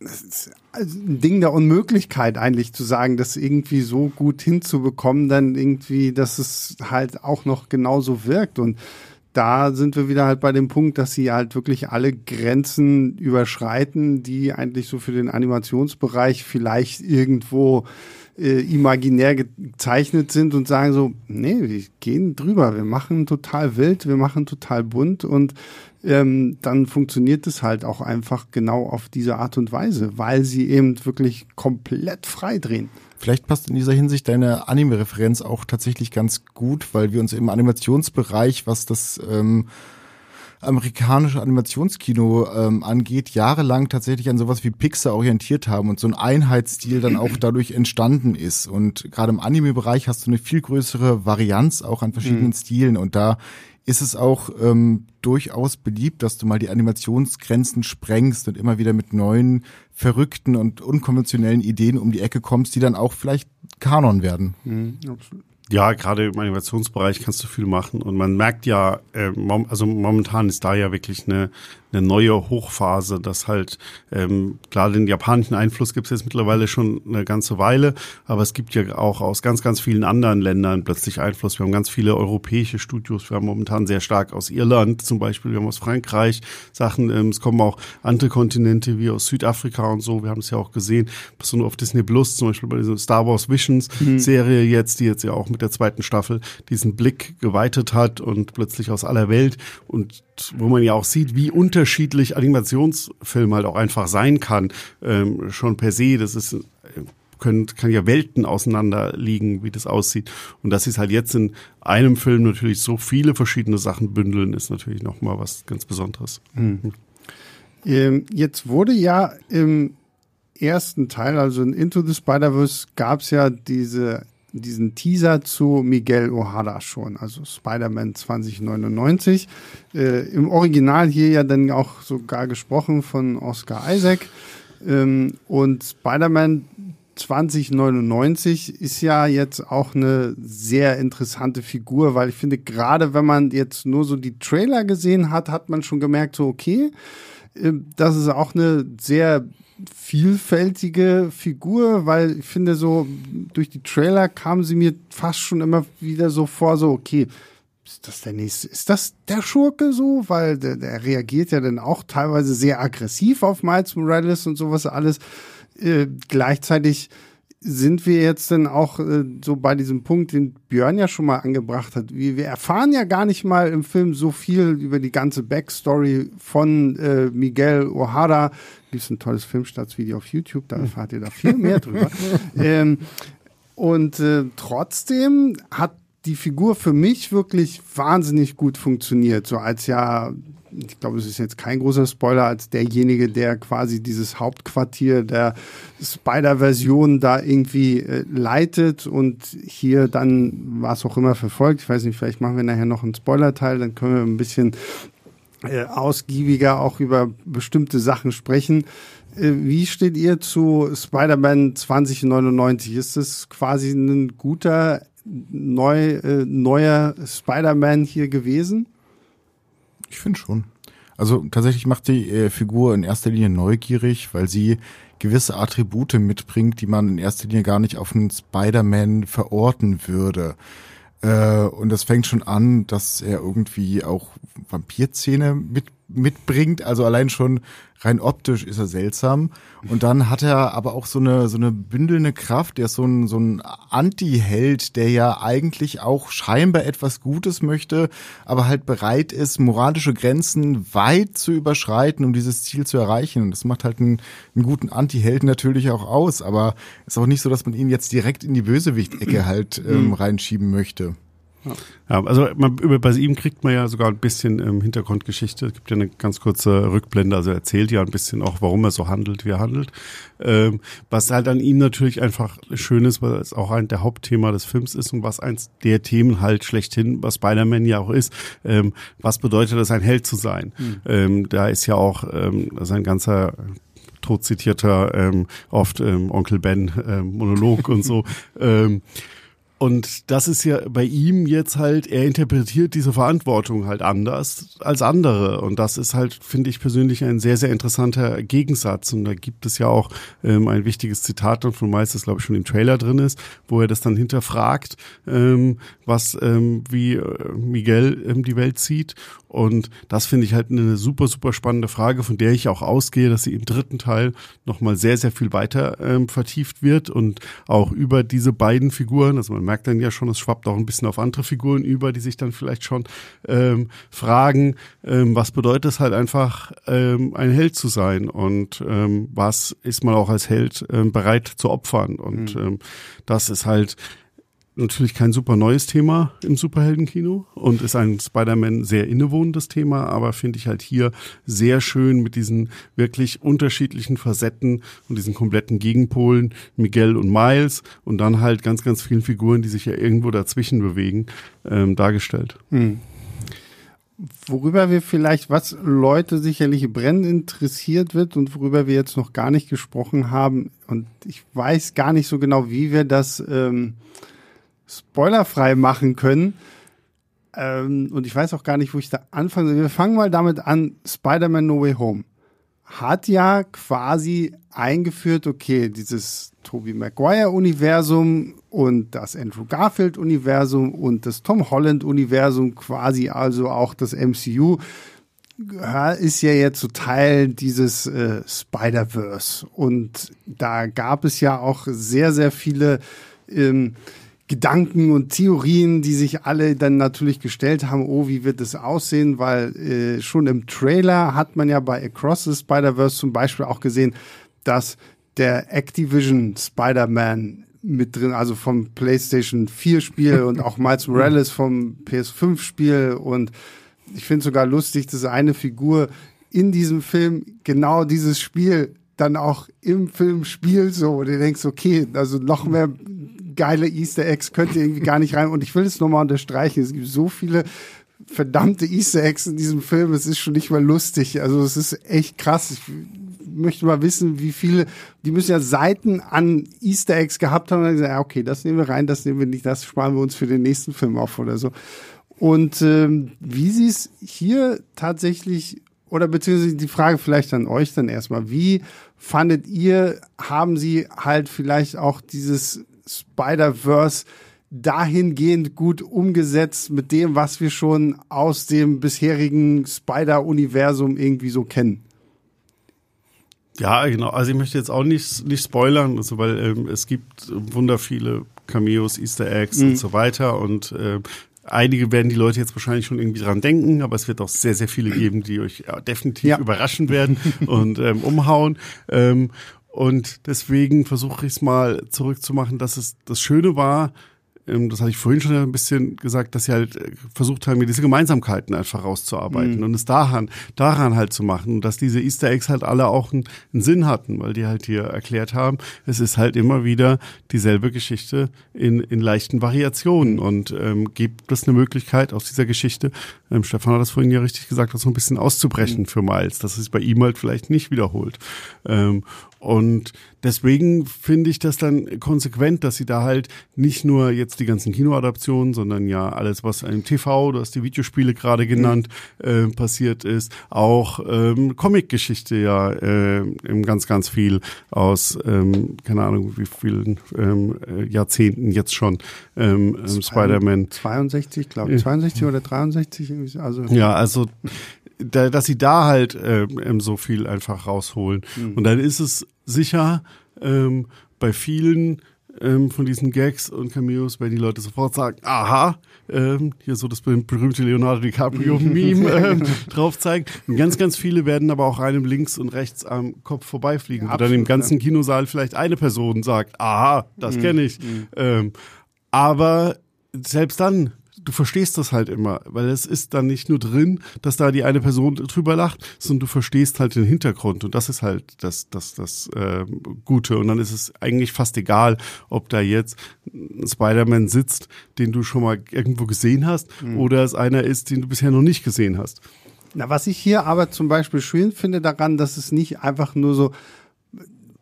Das ist also ein Ding der Unmöglichkeit eigentlich zu sagen, das irgendwie so gut hinzubekommen, dann irgendwie, dass es halt auch noch genauso wirkt. Und da sind wir wieder halt bei dem Punkt, dass sie halt wirklich alle Grenzen überschreiten, die eigentlich so für den Animationsbereich vielleicht irgendwo äh, imaginär gezeichnet sind und sagen so, nee, wir gehen drüber, wir machen total wild, wir machen total bunt und ähm, dann funktioniert es halt auch einfach genau auf diese Art und Weise, weil sie eben wirklich komplett frei drehen. Vielleicht passt in dieser Hinsicht deine Anime-Referenz auch tatsächlich ganz gut, weil wir uns im Animationsbereich, was das ähm, amerikanische Animationskino ähm, angeht, jahrelang tatsächlich an sowas wie Pixar orientiert haben und so ein Einheitsstil dann auch dadurch entstanden ist. Und gerade im Anime-Bereich hast du eine viel größere Varianz auch an verschiedenen mhm. Stilen und da ist es auch ähm, durchaus beliebt, dass du mal die Animationsgrenzen sprengst und immer wieder mit neuen, verrückten und unkonventionellen Ideen um die Ecke kommst, die dann auch vielleicht Kanon werden. Mhm, absolut. Ja, gerade im Animationsbereich kannst du viel machen und man merkt ja, äh, also momentan ist da ja wirklich eine, eine neue Hochphase, dass halt, ähm, klar, den japanischen Einfluss gibt es jetzt mittlerweile schon eine ganze Weile, aber es gibt ja auch aus ganz, ganz vielen anderen Ländern plötzlich Einfluss. Wir haben ganz viele europäische Studios, wir haben momentan sehr stark aus Irland zum Beispiel, wir haben aus Frankreich Sachen, ähm, es kommen auch andere Kontinente wie aus Südafrika und so, wir haben es ja auch gesehen, besonders auf Disney Plus, zum Beispiel bei dieser Star Wars Visions mhm. Serie jetzt, die jetzt ja auch mit der zweiten Staffel diesen Blick geweitet hat und plötzlich aus aller Welt und wo man ja auch sieht, wie unterschiedlich Animationsfilm halt auch einfach sein kann, ähm, schon per se, das ist können, kann ja Welten auseinander liegen, wie das aussieht. Und dass sie es halt jetzt in einem Film natürlich so viele verschiedene Sachen bündeln, ist natürlich nochmal was ganz Besonderes. Mhm. Jetzt wurde ja im ersten Teil, also in Into the Spider-Verse, gab es ja diese diesen Teaser zu Miguel O'Hara schon, also Spider-Man 2099. Äh, Im Original hier ja dann auch sogar gesprochen von Oscar Isaac. Ähm, und Spider-Man 2099 ist ja jetzt auch eine sehr interessante Figur, weil ich finde, gerade wenn man jetzt nur so die Trailer gesehen hat, hat man schon gemerkt, so okay, äh, das ist auch eine sehr vielfältige Figur, weil ich finde so, durch die Trailer kam sie mir fast schon immer wieder so vor, so, okay, ist das der nächste, ist das der Schurke so? Weil der, der reagiert ja dann auch teilweise sehr aggressiv auf Miles Morales und sowas alles. Äh, gleichzeitig sind wir jetzt dann auch äh, so bei diesem Punkt, den Björn ja schon mal angebracht hat. Wir, wir erfahren ja gar nicht mal im Film so viel über die ganze Backstory von äh, Miguel O'Hara. Gibt ein tolles Filmstartsvideo auf YouTube, da erfahrt ihr da viel mehr drüber. ähm, und äh, trotzdem hat die Figur für mich wirklich wahnsinnig gut funktioniert. So als ja, ich glaube, es ist jetzt kein großer Spoiler, als derjenige, der quasi dieses Hauptquartier der Spider-Version da irgendwie äh, leitet und hier dann was auch immer verfolgt. Ich weiß nicht, vielleicht machen wir nachher noch einen Spoiler-Teil, dann können wir ein bisschen äh, ausgiebiger auch über bestimmte Sachen sprechen. Äh, wie steht ihr zu Spider-Man 2099? Ist es quasi ein guter neu, äh, neuer Spider-Man hier gewesen? Ich finde schon. Also tatsächlich macht die äh, Figur in erster Linie neugierig, weil sie gewisse Attribute mitbringt, die man in erster Linie gar nicht auf einen Spider-Man verorten würde. Äh, und das fängt schon an, dass er irgendwie auch Vampirzähne mit, mitbringt. Also allein schon rein optisch ist er seltsam. Und dann hat er aber auch so eine, so eine bündelnde Kraft. Der ist so ein, so ein Anti-Held, der ja eigentlich auch scheinbar etwas Gutes möchte, aber halt bereit ist, moralische Grenzen weit zu überschreiten, um dieses Ziel zu erreichen. Und das macht halt einen, einen guten Anti-Helden natürlich auch aus. Aber ist auch nicht so, dass man ihn jetzt direkt in die Bösewicht-Ecke halt ähm, reinschieben möchte. Ja, also man, über, bei ihm kriegt man ja sogar ein bisschen ähm, Hintergrundgeschichte. Es gibt ja eine ganz kurze Rückblende, also er erzählt ja ein bisschen auch, warum er so handelt, wie er handelt. Ähm, was halt an ihm natürlich einfach schön ist, weil es auch ein der Hauptthema des Films ist und was eins der Themen halt schlechthin, was Spider-Man ja auch ist, ähm, was bedeutet es, ein Held zu sein? Mhm. Da ist ja auch ähm, sein ganzer tot zitierter, ähm, oft ähm, Onkel Ben ähm, Monolog und so. ähm, und das ist ja bei ihm jetzt halt, er interpretiert diese Verantwortung halt anders als andere. Und das ist halt, finde ich persönlich, ein sehr, sehr interessanter Gegensatz. Und da gibt es ja auch ähm, ein wichtiges Zitat von Meist, das glaube ich schon im Trailer drin ist, wo er das dann hinterfragt, ähm, was, ähm, wie äh, Miguel ähm, die Welt sieht. Und das finde ich halt eine super, super spannende Frage, von der ich auch ausgehe, dass sie im dritten Teil nochmal sehr, sehr viel weiter ähm, vertieft wird und auch über diese beiden Figuren, also man merkt dann ja schon, es schwappt auch ein bisschen auf andere Figuren über, die sich dann vielleicht schon ähm, fragen, ähm, was bedeutet es halt einfach, ähm, ein Held zu sein und ähm, was ist man auch als Held ähm, bereit zu opfern. Und mhm. ähm, das ist halt natürlich kein super neues Thema im Superheldenkino und ist ein Spider-Man sehr innewohnendes Thema, aber finde ich halt hier sehr schön mit diesen wirklich unterschiedlichen Facetten und diesen kompletten Gegenpolen, Miguel und Miles und dann halt ganz, ganz vielen Figuren, die sich ja irgendwo dazwischen bewegen, ähm, dargestellt. Hm. Worüber wir vielleicht, was Leute sicherlich brennend interessiert wird und worüber wir jetzt noch gar nicht gesprochen haben und ich weiß gar nicht so genau, wie wir das ähm, spoilerfrei machen können. Ähm, und ich weiß auch gar nicht, wo ich da anfangen soll. Wir fangen mal damit an, Spider-Man No Way Home hat ja quasi eingeführt, okay, dieses Tobey Maguire-Universum und das Andrew Garfield-Universum und das Tom Holland-Universum, quasi also auch das MCU, ist ja jetzt so Teil dieses äh, Spider-Verse. Und da gab es ja auch sehr, sehr viele ähm, Gedanken und Theorien, die sich alle dann natürlich gestellt haben, oh, wie wird es aussehen, weil äh, schon im Trailer hat man ja bei Across the Spider-Verse zum Beispiel auch gesehen, dass der Activision Spider-Man mit drin, also vom PlayStation 4 Spiel und auch Miles Morales vom PS5 Spiel. Und ich finde sogar lustig, dass eine Figur in diesem Film genau dieses Spiel dann auch im Film spielt, so, und du denkst, okay, also noch mehr geile Easter Eggs könnt ihr irgendwie gar nicht rein. Und ich will es nochmal unterstreichen. Es gibt so viele verdammte Easter Eggs in diesem Film. Es ist schon nicht mal lustig. Also es ist echt krass. Ich möchte mal wissen, wie viele, die müssen ja Seiten an Easter Eggs gehabt haben und dann gesagt, ja, okay, das nehmen wir rein, das nehmen wir nicht, das sparen wir uns für den nächsten Film auf oder so. Und ähm, wie sie es hier tatsächlich, oder beziehungsweise die Frage vielleicht an euch dann erstmal, wie fandet ihr, haben sie halt vielleicht auch dieses Spider-Verse dahingehend gut umgesetzt mit dem, was wir schon aus dem bisherigen Spider-Universum irgendwie so kennen. Ja, genau. Also ich möchte jetzt auch nicht, nicht spoilern, also weil ähm, es gibt wunder viele Cameos, Easter Eggs mhm. und so weiter und äh, Einige werden die Leute jetzt wahrscheinlich schon irgendwie dran denken, aber es wird auch sehr, sehr viele geben, die euch definitiv ja. überraschen werden und ähm, umhauen. Ähm, und deswegen versuche ich es mal zurückzumachen, dass es das Schöne war, ähm, das hatte ich vorhin schon ein bisschen gesagt, dass sie halt äh, versucht haben, mir diese Gemeinsamkeiten einfach rauszuarbeiten mhm. und es daran, daran halt zu machen und dass diese Easter Eggs halt alle auch einen, einen Sinn hatten, weil die halt hier erklärt haben, es ist halt immer wieder dieselbe Geschichte in, in leichten Variationen und ähm, gibt es eine Möglichkeit aus dieser Geschichte, ähm, Stefan hat das vorhin ja richtig gesagt, das so ein bisschen auszubrechen mhm. für Miles, dass es bei ihm halt vielleicht nicht wiederholt. Ähm, und deswegen finde ich das dann konsequent, dass sie da halt nicht nur jetzt die ganzen Kinoadaptionen, sondern ja alles, was im TV, du hast die Videospiele gerade genannt, mhm. äh, passiert ist, auch ähm, Comic-Geschichte ja äh, ganz, ganz viel aus, ähm, keine Ahnung, wie vielen ähm, äh, Jahrzehnten jetzt schon ähm, ähm, Spider-Man. 62, glaube ich, 62 oder 63, also. Ja, also da, dass sie da halt ähm, so viel einfach rausholen. Mhm. Und dann ist es sicher ähm, bei vielen ähm, von diesen Gags und Cameos, wenn die Leute sofort sagen, aha, ähm, hier so das berühmte Leonardo DiCaprio-Meme ähm, drauf zeigen. Und ganz, ganz viele werden aber auch einem links und rechts am Kopf vorbeifliegen, ja, dann im ganzen Kinosaal vielleicht eine Person sagt, aha, das mhm. kenne ich. Mhm. Ähm, aber selbst dann du verstehst das halt immer, weil es ist dann nicht nur drin, dass da die eine Person drüber lacht, sondern du verstehst halt den Hintergrund und das ist halt das, das, das äh, Gute. Und dann ist es eigentlich fast egal, ob da jetzt ein Spider-Man sitzt, den du schon mal irgendwo gesehen hast, mhm. oder es einer ist, den du bisher noch nicht gesehen hast. Na, was ich hier aber zum Beispiel schön finde daran, dass es nicht einfach nur so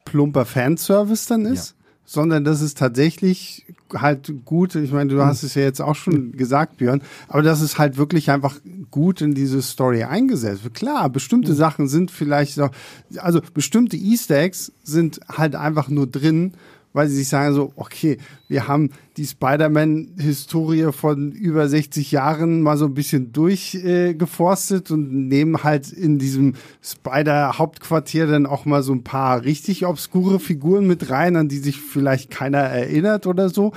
plumper Fanservice dann ist, ja sondern das ist tatsächlich halt gut. Ich meine, du hm. hast es ja jetzt auch schon gesagt, Björn, aber das ist halt wirklich einfach gut in diese Story eingesetzt. Klar, bestimmte mhm. Sachen sind vielleicht so, also bestimmte Easter Eggs sind halt einfach nur drin, weil sie sich sagen so, okay, wir haben die Spider-Man-Historie von über 60 Jahren mal so ein bisschen durchgeforstet äh, und nehmen halt in diesem Spider-Hauptquartier dann auch mal so ein paar richtig obskure Figuren mit rein, an die sich vielleicht keiner erinnert oder so.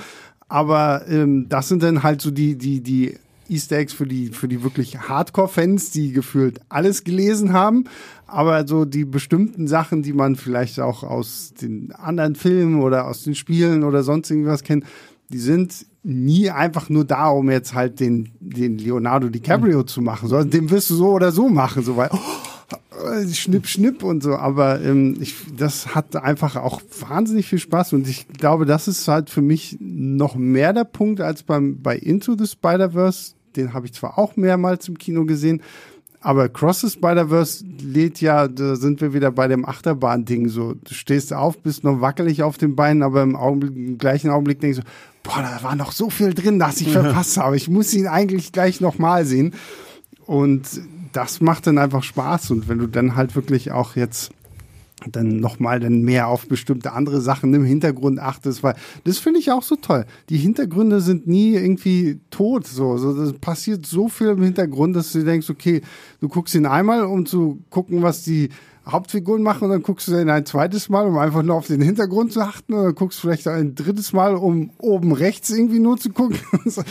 Aber ähm, das sind dann halt so die, die, die Easter Eggs für die, für die wirklich Hardcore-Fans, die gefühlt alles gelesen haben. Aber so die bestimmten Sachen, die man vielleicht auch aus den anderen Filmen oder aus den Spielen oder sonst irgendwas kennt, die sind nie einfach nur da, um jetzt halt den, den Leonardo DiCaprio mhm. zu machen, sondern den wirst du so oder so machen, so weil, oh, schnipp, schnipp und so. Aber ähm, ich, das hat einfach auch wahnsinnig viel Spaß und ich glaube, das ist halt für mich noch mehr der Punkt als beim, bei Into the Spider-Verse. Den habe ich zwar auch mehrmals im Kino gesehen, aber Cross the Spider-Verse lädt ja, da sind wir wieder bei dem Achterbahn-Ding so. Du stehst auf, bist noch wackelig auf den Beinen, aber im, Augenblick, im gleichen Augenblick denkst du, boah, da war noch so viel drin, dass ich verpasst habe. Ich muss ihn eigentlich gleich nochmal sehen. Und das macht dann einfach Spaß. Und wenn du dann halt wirklich auch jetzt dann nochmal dann mehr auf bestimmte andere Sachen im Hintergrund achtest, weil das finde ich auch so toll. Die Hintergründe sind nie irgendwie tot, so, so das passiert so viel im Hintergrund, dass du denkst, okay, du guckst ihn einmal, um zu gucken, was die Hauptfiguren machen und dann guckst du ihn ein zweites Mal, um einfach nur auf den Hintergrund zu achten und dann guckst du vielleicht ein drittes Mal, um oben rechts irgendwie nur zu gucken.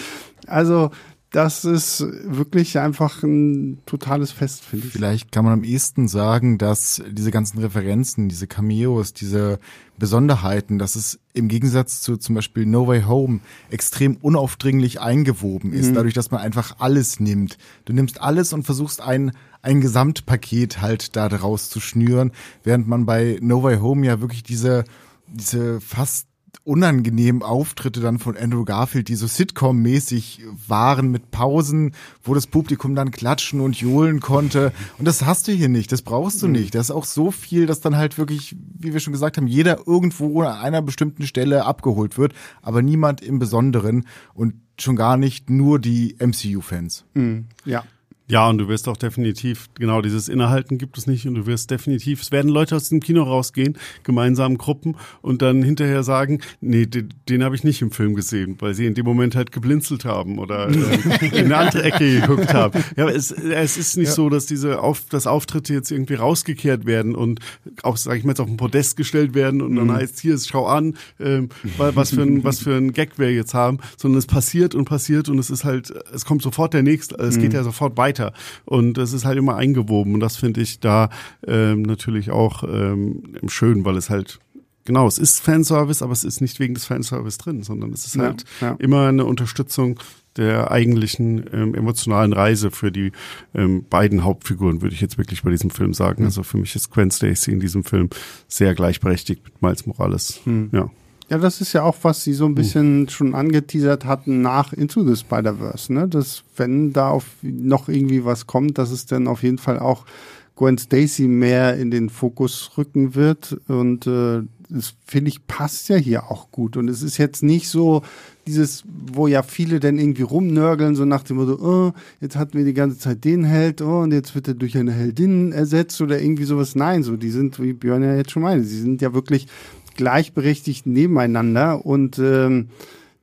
also das ist wirklich einfach ein totales Fest, finde ich. Vielleicht kann man am ehesten sagen, dass diese ganzen Referenzen, diese Cameos, diese Besonderheiten, dass es im Gegensatz zu zum Beispiel No Way Home extrem unaufdringlich eingewoben ist, mhm. dadurch, dass man einfach alles nimmt. Du nimmst alles und versuchst ein, ein Gesamtpaket halt da draus zu schnüren, während man bei No Way Home ja wirklich diese, diese fast unangenehmen Auftritte dann von Andrew Garfield, die so Sitcom-mäßig waren mit Pausen, wo das Publikum dann klatschen und johlen konnte. Und das hast du hier nicht, das brauchst du mhm. nicht. Das ist auch so viel, dass dann halt wirklich, wie wir schon gesagt haben, jeder irgendwo an einer bestimmten Stelle abgeholt wird, aber niemand im Besonderen und schon gar nicht nur die MCU-Fans. Mhm. Ja. Ja, und du wirst auch definitiv, genau, dieses Innehalten gibt es nicht und du wirst definitiv, es werden Leute aus dem Kino rausgehen, gemeinsamen Gruppen und dann hinterher sagen, nee, den, den habe ich nicht im Film gesehen, weil sie in dem Moment halt geblinzelt haben oder äh, in eine andere Ecke geguckt haben. Ja, es, es ist nicht ja. so, dass diese Auf, dass Auftritte jetzt irgendwie rausgekehrt werden und auch, sag ich mal, jetzt auf den Podest gestellt werden und dann mhm. heißt hier, schau an, ähm, was für ein, was für ein Gag wir jetzt haben, sondern es passiert und passiert und es ist halt, es kommt sofort der nächste, es mhm. geht ja sofort weiter weiter. Und es ist halt immer eingewoben. Und das finde ich da ähm, natürlich auch ähm, schön, weil es halt genau, es ist Fanservice, aber es ist nicht wegen des Fanservice drin, sondern es ist Ja, halt ja. immer eine Unterstützung der eigentlichen ähm, emotionalen Reise für die ähm, beiden Hauptfiguren, würde ich jetzt wirklich bei diesem Film sagen. Also für mich ist Gwen Stacy in diesem Film sehr gleichberechtigt mit Miles Morales. Ja. Ja, das ist ja auch, was sie so ein bisschen schon angeteasert hatten nach Into the Spider-Verse, ne? Dass, wenn da auf noch irgendwie was kommt, dass es dann auf jeden Fall auch Gwen Stacy mehr in den Fokus rücken wird. Und äh, das finde ich passt ja hier auch gut. Und es ist jetzt nicht so dieses, wo ja viele dann irgendwie rumnörgeln, so nach dem Motto, oh, jetzt hatten wir die ganze Zeit den Held, oh, und jetzt wird er durch eine Heldin ersetzt oder irgendwie sowas. Nein, so, die sind, wie Björn ja jetzt schon meinte, sie sind ja wirklich gleichberechtigt nebeneinander. Und ähm,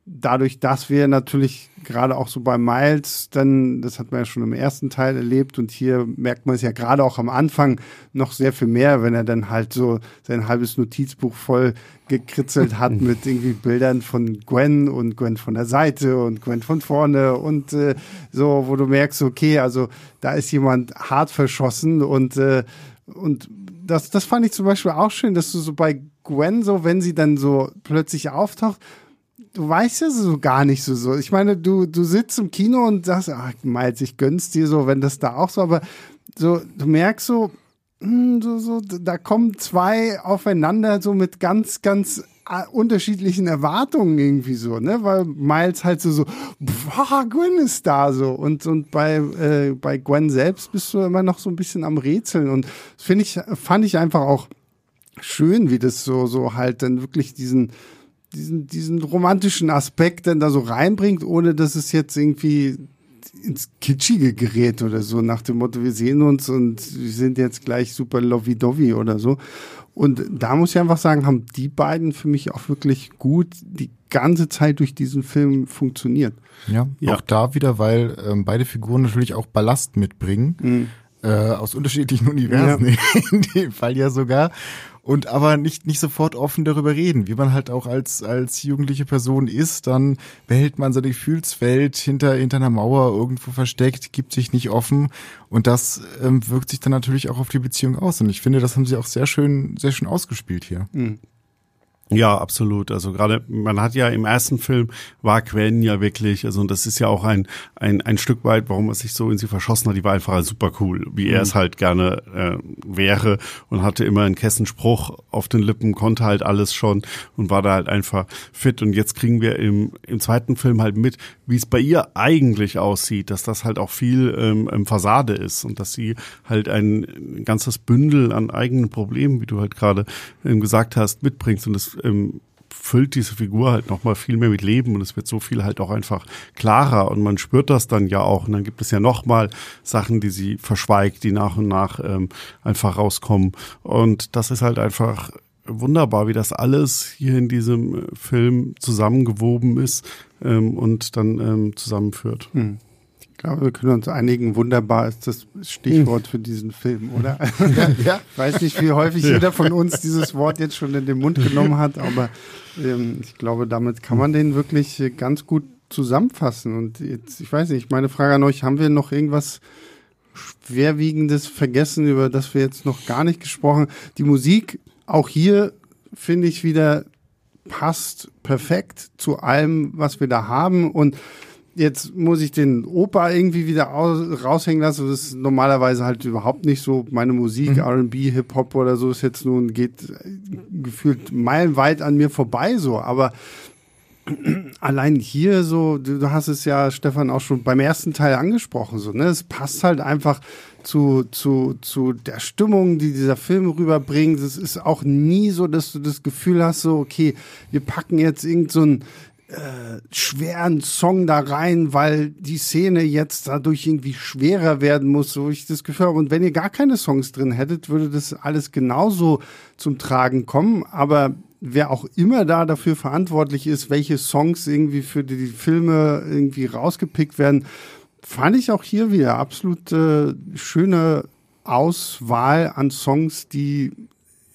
dadurch, dass wir natürlich gerade auch so bei Miles, dann, das hat man ja schon im ersten Teil erlebt und hier merkt man es ja gerade auch am Anfang noch sehr viel mehr, wenn er dann halt so sein halbes Notizbuch voll gekritzelt hat mit irgendwie Bildern von Gwen und Gwen von der Seite und Gwen von vorne und äh, so, wo du merkst, okay, also da ist jemand hart verschossen und äh, und das, das fand ich zum Beispiel auch schön, dass du so bei Gwen so, wenn sie dann so plötzlich auftaucht, du weißt ja so gar nicht so, so. Ich meine, du, du sitzt im Kino und sagst, ach, Miles, ich gönn's dir so, wenn das da auch so, aber so, du merkst so, hm, so, so, da kommen zwei aufeinander so mit ganz, ganz unterschiedlichen Erwartungen irgendwie so, ne, weil Miles halt so, so, boah, Gwen ist da so. Und, und bei, äh, bei Gwen selbst bist du immer noch so ein bisschen am Rätseln. Und das finde ich, fand ich einfach auch schön, wie das so, so halt dann wirklich diesen, diesen, diesen romantischen Aspekt dann da so reinbringt, ohne dass es jetzt irgendwie ins Kitschige gerät oder so, nach dem Motto, wir sehen uns und wir sind jetzt gleich super lovey-dovey oder so. Und da muss ich einfach sagen, haben die beiden für mich auch wirklich gut die ganze Zeit durch diesen Film funktioniert. Ja, Ja. auch da wieder, weil ähm, beide Figuren natürlich auch Ballast mitbringen. Äh, aus unterschiedlichen Universen in dem Fall ja sogar. Und aber nicht, nicht sofort offen darüber reden, wie man halt auch als, als jugendliche Person ist, dann behält man seine Gefühlswelt hinter, hinter einer Mauer irgendwo versteckt, gibt sich nicht offen und das ähm, wirkt sich dann natürlich auch auf die Beziehung aus. Und ich finde, das haben sie auch sehr schön, sehr schön ausgespielt hier. Ja, absolut. Also gerade, man hat ja im ersten Film war Gwen ja wirklich, also und das ist ja auch ein, ein, ein Stück weit, warum er sich so in sie verschossen hat, die war einfach super cool, wie er es halt gerne äh, wäre und hatte immer einen Kessenspruch auf den Lippen, konnte halt alles schon und war da halt einfach fit. Und jetzt kriegen wir im, im zweiten Film halt mit, wie es bei ihr eigentlich aussieht, dass das halt auch viel ähm, ähm, Fassade ist und dass sie halt ein ganzes Bündel an eigenen Problemen, wie du halt gerade ähm, gesagt hast, mitbringst und das ähm, füllt diese Figur halt nochmal viel mehr mit Leben und es wird so viel halt auch einfach klarer und man spürt das dann ja auch. Und dann gibt es ja nochmal Sachen, die sie verschweigt, die nach und nach ähm, einfach rauskommen. Und das ist halt einfach wunderbar, wie das alles hier in diesem äh, Film zusammengewoben ist ähm, und dann ähm, zusammenführt. Ich glaube, wir können uns einigen, wunderbar ist das Stichwort für diesen Film, oder? ja. Ich weiß nicht, wie häufig jeder von uns dieses Wort jetzt schon in den Mund genommen hat, aber ähm, ich glaube, damit kann man den wirklich äh, ganz gut zusammenfassen. Und jetzt, ich weiß nicht, meine Frage an euch, haben wir noch irgendwas Schwerwiegendes vergessen, über das wir jetzt noch gar nicht gesprochen? Die Musik, auch hier finde ich wieder passt perfekt zu allem, was wir da haben und Jetzt muss ich den Opa irgendwie wieder aus, raushängen lassen. Das ist normalerweise halt überhaupt nicht so. Meine Musik, R&B, Hip-Hop oder so ist jetzt nun, geht gefühlt meilenweit an mir vorbei so. Aber allein hier so, du, du hast es ja, Stefan, auch schon beim ersten Teil angesprochen, so, ne? Es passt halt einfach zu, zu, zu der Stimmung, die dieser Film rüberbringt. Es ist auch nie so, dass du das Gefühl hast, so, okay, wir packen jetzt irgend so ein äh, schweren Song da rein, weil die Szene jetzt dadurch irgendwie schwerer werden muss, so ich das Gefühl habe. Und wenn ihr gar keine Songs drin hättet, würde das alles genauso zum Tragen kommen. Aber wer auch immer da dafür verantwortlich ist, welche Songs irgendwie für die, Filme irgendwie rausgepickt werden, fand ich auch hier wieder absolut äh, schöne Auswahl an Songs, die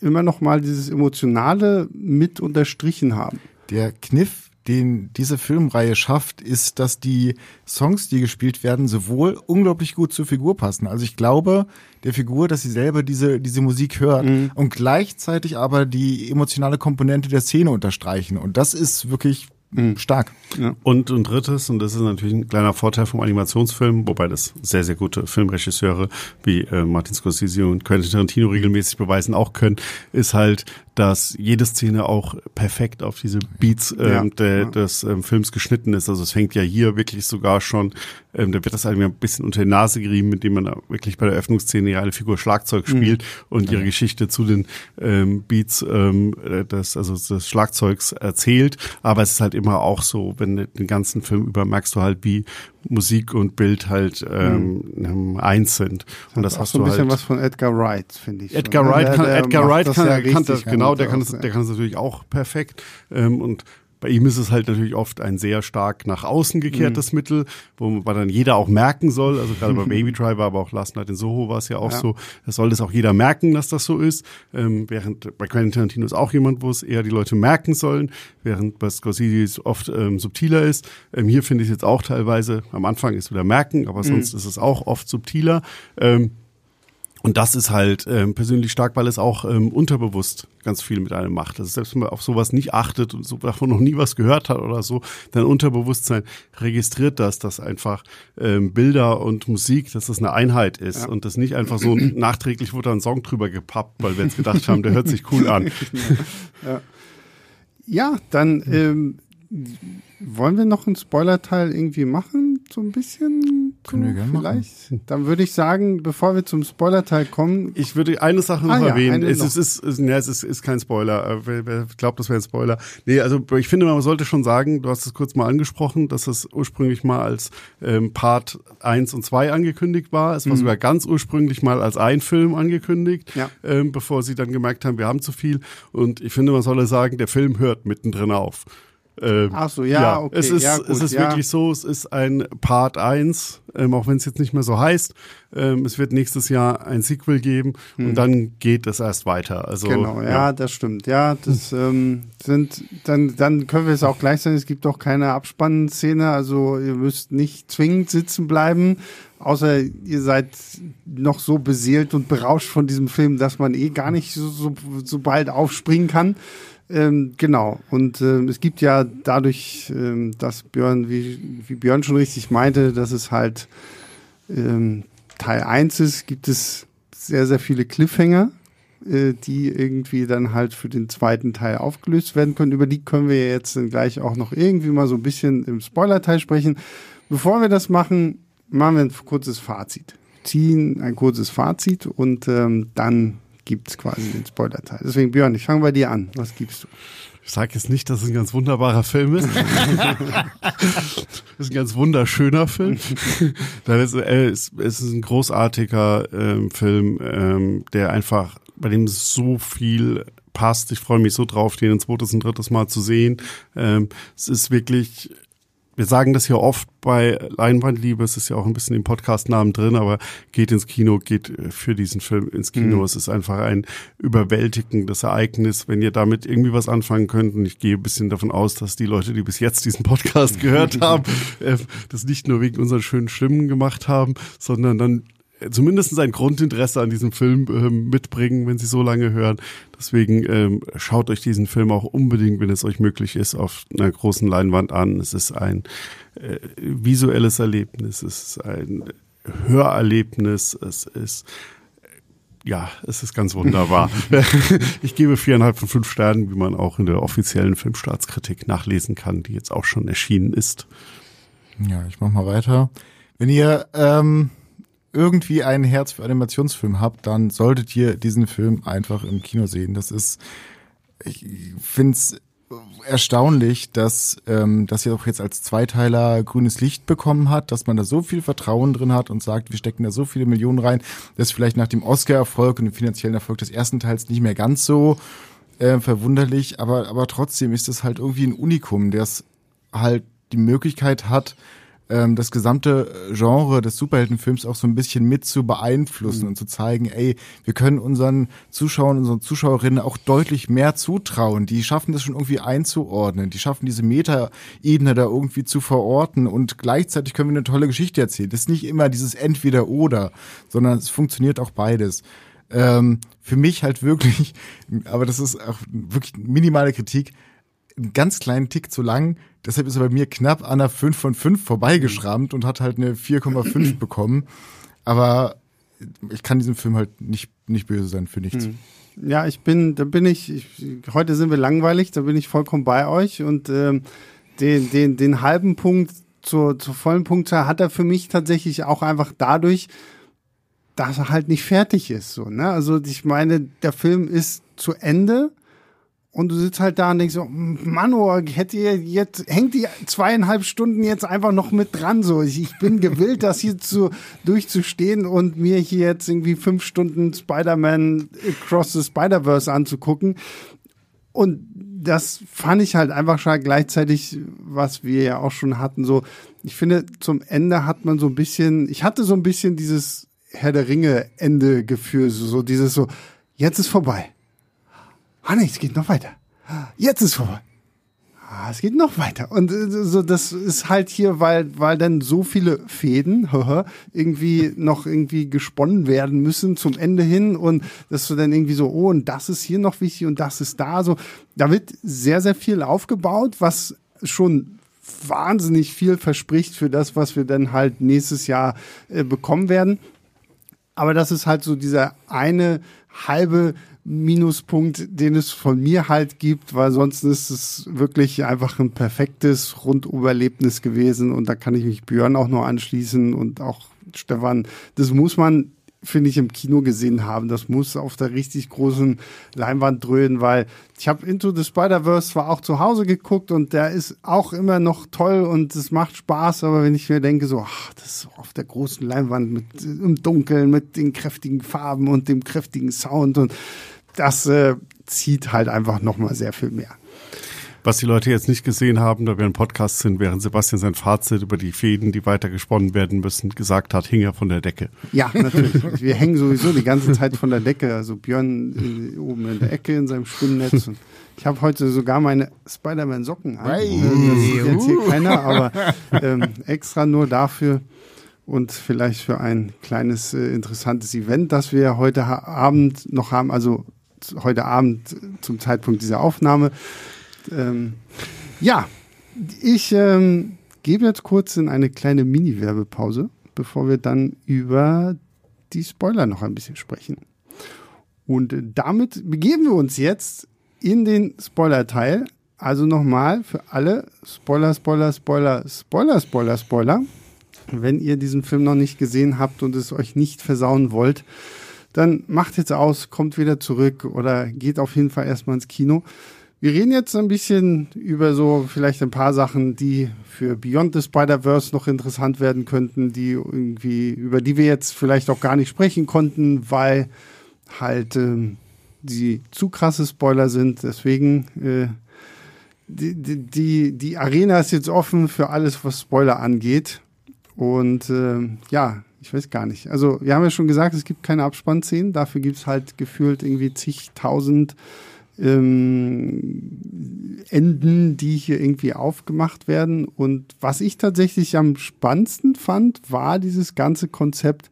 immer noch mal dieses Emotionale mit unterstrichen haben. Der Kniff den diese Filmreihe schafft, ist, dass die Songs, die gespielt werden, sowohl unglaublich gut zur Figur passen. Also ich glaube der Figur, dass sie selber diese, diese Musik hört mhm. und gleichzeitig aber die emotionale Komponente der Szene unterstreichen. Und das ist wirklich Mhm. Stark. Ja. Und ein drittes, und das ist natürlich ein kleiner Vorteil vom Animationsfilm, wobei das sehr, sehr gute Filmregisseure wie äh, Martin Scorsese und Quentin Tarantino regelmäßig beweisen auch können, ist halt, dass jede Szene auch perfekt auf diese Beats ähm, ja, der, ja. des ähm, Films geschnitten ist. Also es fängt ja hier wirklich sogar schon, ähm, da wird das irgendwie ein bisschen unter die Nase gerieben, indem man wirklich bei der Öffnungsszene ja eine Figur Schlagzeug mhm. spielt mhm. und ihre Geschichte zu den ähm, Beats ähm, des, also des Schlagzeugs erzählt. Aber es ist halt immer auch so, wenn den ganzen Film über merkst du halt, wie Musik und Bild halt ähm, mhm. eins sind. Und das, das hast so ein du bisschen halt was von Edgar Wright, finde ich. Edgar schon. Wright kann, der, der Edgar Wright kann, kann das, genau, der kann, das, der kann das natürlich auch perfekt. Ähm, und bei ihm ist es halt natürlich oft ein sehr stark nach außen gekehrtes mhm. Mittel, wo man dann jeder auch merken soll. Also gerade bei Baby Driver, aber auch Last Night in Soho war es ja auch ja. so. Das soll das auch jeder merken, dass das so ist. Ähm, während bei Quentin Tarantino ist auch jemand, wo es eher die Leute merken sollen, während bei Scorsese es oft ähm, subtiler ist. Ähm, hier finde ich es jetzt auch teilweise, am Anfang ist wieder merken, aber sonst mhm. ist es auch oft subtiler. Ähm, und das ist halt ähm, persönlich stark, weil es auch ähm, unterbewusst ganz viel mit einem macht. Also selbst wenn man auf sowas nicht achtet und so davon noch nie was gehört hat oder so, dein Unterbewusstsein registriert das, dass einfach ähm, Bilder und Musik, dass das eine Einheit ist ja. und das nicht einfach so nachträglich wurde ein Song drüber gepappt, weil wir jetzt gedacht haben, der hört sich cool an. ja. ja, dann ähm, wollen wir noch einen Spoiler-Teil irgendwie machen? So ein bisschen? Können wir gerne vielleicht? Machen. Dann würde ich sagen, bevor wir zum Spoiler-Teil kommen. Ich würde eine Sache noch ah, erwähnen. Ja, es, ist, es, ist, ja, es ist, ist kein Spoiler. Äh, wer, wer glaubt, das wäre ein Spoiler? Nee, also ich finde, man sollte schon sagen, du hast es kurz mal angesprochen, dass es ursprünglich mal als ähm, Part 1 und 2 angekündigt war. Es war mhm. sogar ganz ursprünglich mal als ein Film angekündigt, ja. ähm, bevor sie dann gemerkt haben, wir haben zu viel. Und ich finde, man solle sagen, der Film hört mittendrin auf. Äh, Ach so, ja, ja. okay. Es ist, ja, gut, es ist ja. wirklich so, es ist ein Part 1, ähm, auch wenn es jetzt nicht mehr so heißt. Ähm, es wird nächstes Jahr ein Sequel geben hm. und dann geht es erst weiter. Also, genau, ja, ja. das stimmt. Ja, das ähm, sind, dann, dann können wir es auch gleich sagen, es gibt auch keine Abspannszene, also ihr müsst nicht zwingend sitzen bleiben, außer ihr seid noch so beseelt und berauscht von diesem Film, dass man eh gar nicht so, so, so bald aufspringen kann. Ähm, genau. Und ähm, es gibt ja dadurch, ähm, dass Björn, wie, wie Björn schon richtig meinte, dass es halt ähm, Teil 1 ist, gibt es sehr, sehr viele Cliffhanger, äh, die irgendwie dann halt für den zweiten Teil aufgelöst werden können. Über die können wir jetzt dann gleich auch noch irgendwie mal so ein bisschen im Spoiler-Teil sprechen. Bevor wir das machen, machen wir ein kurzes Fazit. Ziehen ein kurzes Fazit und ähm, dann gibt es quasi den Spoiler-Teil. Deswegen, Björn, ich fange bei dir an. Was gibst du? Ich sage jetzt nicht, dass es ein ganz wunderbarer Film ist. es ist ein ganz wunderschöner Film. es, äh, es ist ein großartiger ähm, Film, ähm, der einfach, bei dem so viel passt. Ich freue mich so drauf, den ein zweites und drittes Mal zu sehen. Ähm, es ist wirklich wir sagen das hier oft bei Leinwandliebe, es ist ja auch ein bisschen im Podcast-Namen drin, aber geht ins Kino, geht äh, für diesen Film ins Kino. Mhm. Es ist einfach ein überwältigendes Ereignis, wenn ihr damit irgendwie was anfangen könnt. Und ich gehe ein bisschen davon aus, dass die Leute, die bis jetzt diesen Podcast gehört haben, äh, das nicht nur wegen unseren schönen Stimmen gemacht haben, sondern dann zumindest ein Grundinteresse an diesem Film ähm, mitbringen, wenn Sie so lange hören. Deswegen ähm, schaut euch diesen Film auch unbedingt, wenn es euch möglich ist, auf einer großen Leinwand an. Es ist ein äh, visuelles Erlebnis, es ist ein Hörerlebnis, es ist ja, es ist ganz wunderbar. ich gebe viereinhalb von fünf Sternen, wie man auch in der offiziellen Filmstaatskritik nachlesen kann, die jetzt auch schon erschienen ist. Ja, ich mach mal weiter. Wenn ihr ähm, irgendwie ein Herz für Animationsfilm habt, dann solltet ihr diesen Film einfach im Kino sehen. Das ist, ich finde es erstaunlich, dass ähm, das ja auch jetzt als Zweiteiler grünes Licht bekommen hat, dass man da so viel Vertrauen drin hat und sagt, wir stecken da so viele Millionen rein, dass vielleicht nach dem Oscar-Erfolg und dem finanziellen Erfolg des ersten Teils nicht mehr ganz so äh, verwunderlich, aber aber trotzdem ist es halt irgendwie ein Unikum, es halt die Möglichkeit hat, ähm, das gesamte Genre des Superheldenfilms auch so ein bisschen mit zu beeinflussen mhm. und zu zeigen, ey, wir können unseren Zuschauern, unseren Zuschauerinnen auch deutlich mehr zutrauen. Die schaffen das schon irgendwie einzuordnen. Die schaffen diese Meta-Ebene da irgendwie zu verorten und gleichzeitig können wir eine tolle Geschichte erzählen. Das ist nicht immer dieses Entweder-Oder, sondern es funktioniert auch beides. Ähm, für mich halt wirklich, aber das ist auch wirklich minimale Kritik, einen ganz kleinen Tick zu lang. Deshalb ist er bei mir knapp an einer 5 von 5 vorbeigeschrammt und hat halt eine 4,5 bekommen. Aber ich kann diesem Film halt nicht, nicht böse sein für nichts. Hm. Ja, ich bin, da bin ich, ich, heute sind wir langweilig, da bin ich vollkommen bei euch und ähm, den, den, den halben Punkt zur, zur vollen Punktzahl hat er für mich tatsächlich auch einfach dadurch, dass er halt nicht fertig ist. So, ne? Also ich meine, der Film ist zu Ende und du sitzt halt da und denkst so, Mano, oh, hätte ihr jetzt, hängt die zweieinhalb Stunden jetzt einfach noch mit dran, so. Ich, ich bin gewillt, das hier zu, durchzustehen und mir hier jetzt irgendwie fünf Stunden Spider-Man Across the Spider-Verse anzugucken. Und das fand ich halt einfach schon gleichzeitig, was wir ja auch schon hatten, so. Ich finde, zum Ende hat man so ein bisschen, ich hatte so ein bisschen dieses Herr der Ringe Ende Gefühl, so, so dieses so, jetzt ist vorbei ah nee, es geht noch weiter. Jetzt ist vorbei. Ah, es geht noch weiter. Und äh, so, das ist halt hier, weil, weil dann so viele Fäden irgendwie noch irgendwie gesponnen werden müssen zum Ende hin und dass du dann irgendwie so, oh, und das ist hier noch wichtig und das ist da. So, da wird sehr, sehr viel aufgebaut, was schon wahnsinnig viel verspricht für das, was wir dann halt nächstes Jahr äh, bekommen werden. Aber das ist halt so dieser eine halbe Minuspunkt, den es von mir halt gibt, weil sonst ist es wirklich einfach ein perfektes Rundoberlebnis gewesen und da kann ich mich Björn auch nur anschließen und auch Stefan. Das muss man, finde ich, im Kino gesehen haben. Das muss auf der richtig großen Leinwand dröhnen, weil ich habe Into the Spider-Verse zwar auch zu Hause geguckt und der ist auch immer noch toll und es macht Spaß, aber wenn ich mir denke, so, ach, das ist auf der großen Leinwand mit im Dunkeln, mit den kräftigen Farben und dem kräftigen Sound und das äh, zieht halt einfach nochmal sehr viel mehr. Was die Leute jetzt nicht gesehen haben, da wir ein Podcast sind, während Sebastian sein Fazit über die Fäden, die weiter gesponnen werden müssen, gesagt hat, hing er von der Decke. Ja, natürlich. Wir hängen sowieso die ganze Zeit von der Decke. Also Björn äh, oben in der Ecke in seinem Schwimmnetz. Und ich habe heute sogar meine Spider-Man-Socken an. Hey. Das sieht jetzt hier keiner, aber ähm, extra nur dafür und vielleicht für ein kleines äh, interessantes Event, das wir heute Abend noch haben. Also heute Abend zum Zeitpunkt dieser Aufnahme. Ähm, ja, ich ähm, gebe jetzt kurz in eine kleine Mini-Werbepause, bevor wir dann über die Spoiler noch ein bisschen sprechen. Und damit begeben wir uns jetzt in den Spoiler-Teil. Also nochmal für alle Spoiler, Spoiler, Spoiler, Spoiler, Spoiler, Spoiler. Wenn ihr diesen Film noch nicht gesehen habt und es euch nicht versauen wollt, dann macht jetzt aus, kommt wieder zurück oder geht auf jeden Fall erstmal ins Kino. Wir reden jetzt ein bisschen über so vielleicht ein paar Sachen, die für Beyond the Spider-Verse noch interessant werden könnten, die irgendwie, über die wir jetzt vielleicht auch gar nicht sprechen konnten, weil halt ähm, die zu krasse Spoiler sind. Deswegen, äh, die, die, die Arena ist jetzt offen für alles, was Spoiler angeht. Und äh, ja, ich weiß gar nicht. Also, wir haben ja schon gesagt, es gibt keine Abspannszenen. Dafür gibt es halt gefühlt irgendwie zigtausend ähm, Enden, die hier irgendwie aufgemacht werden. Und was ich tatsächlich am spannendsten fand, war dieses ganze Konzept,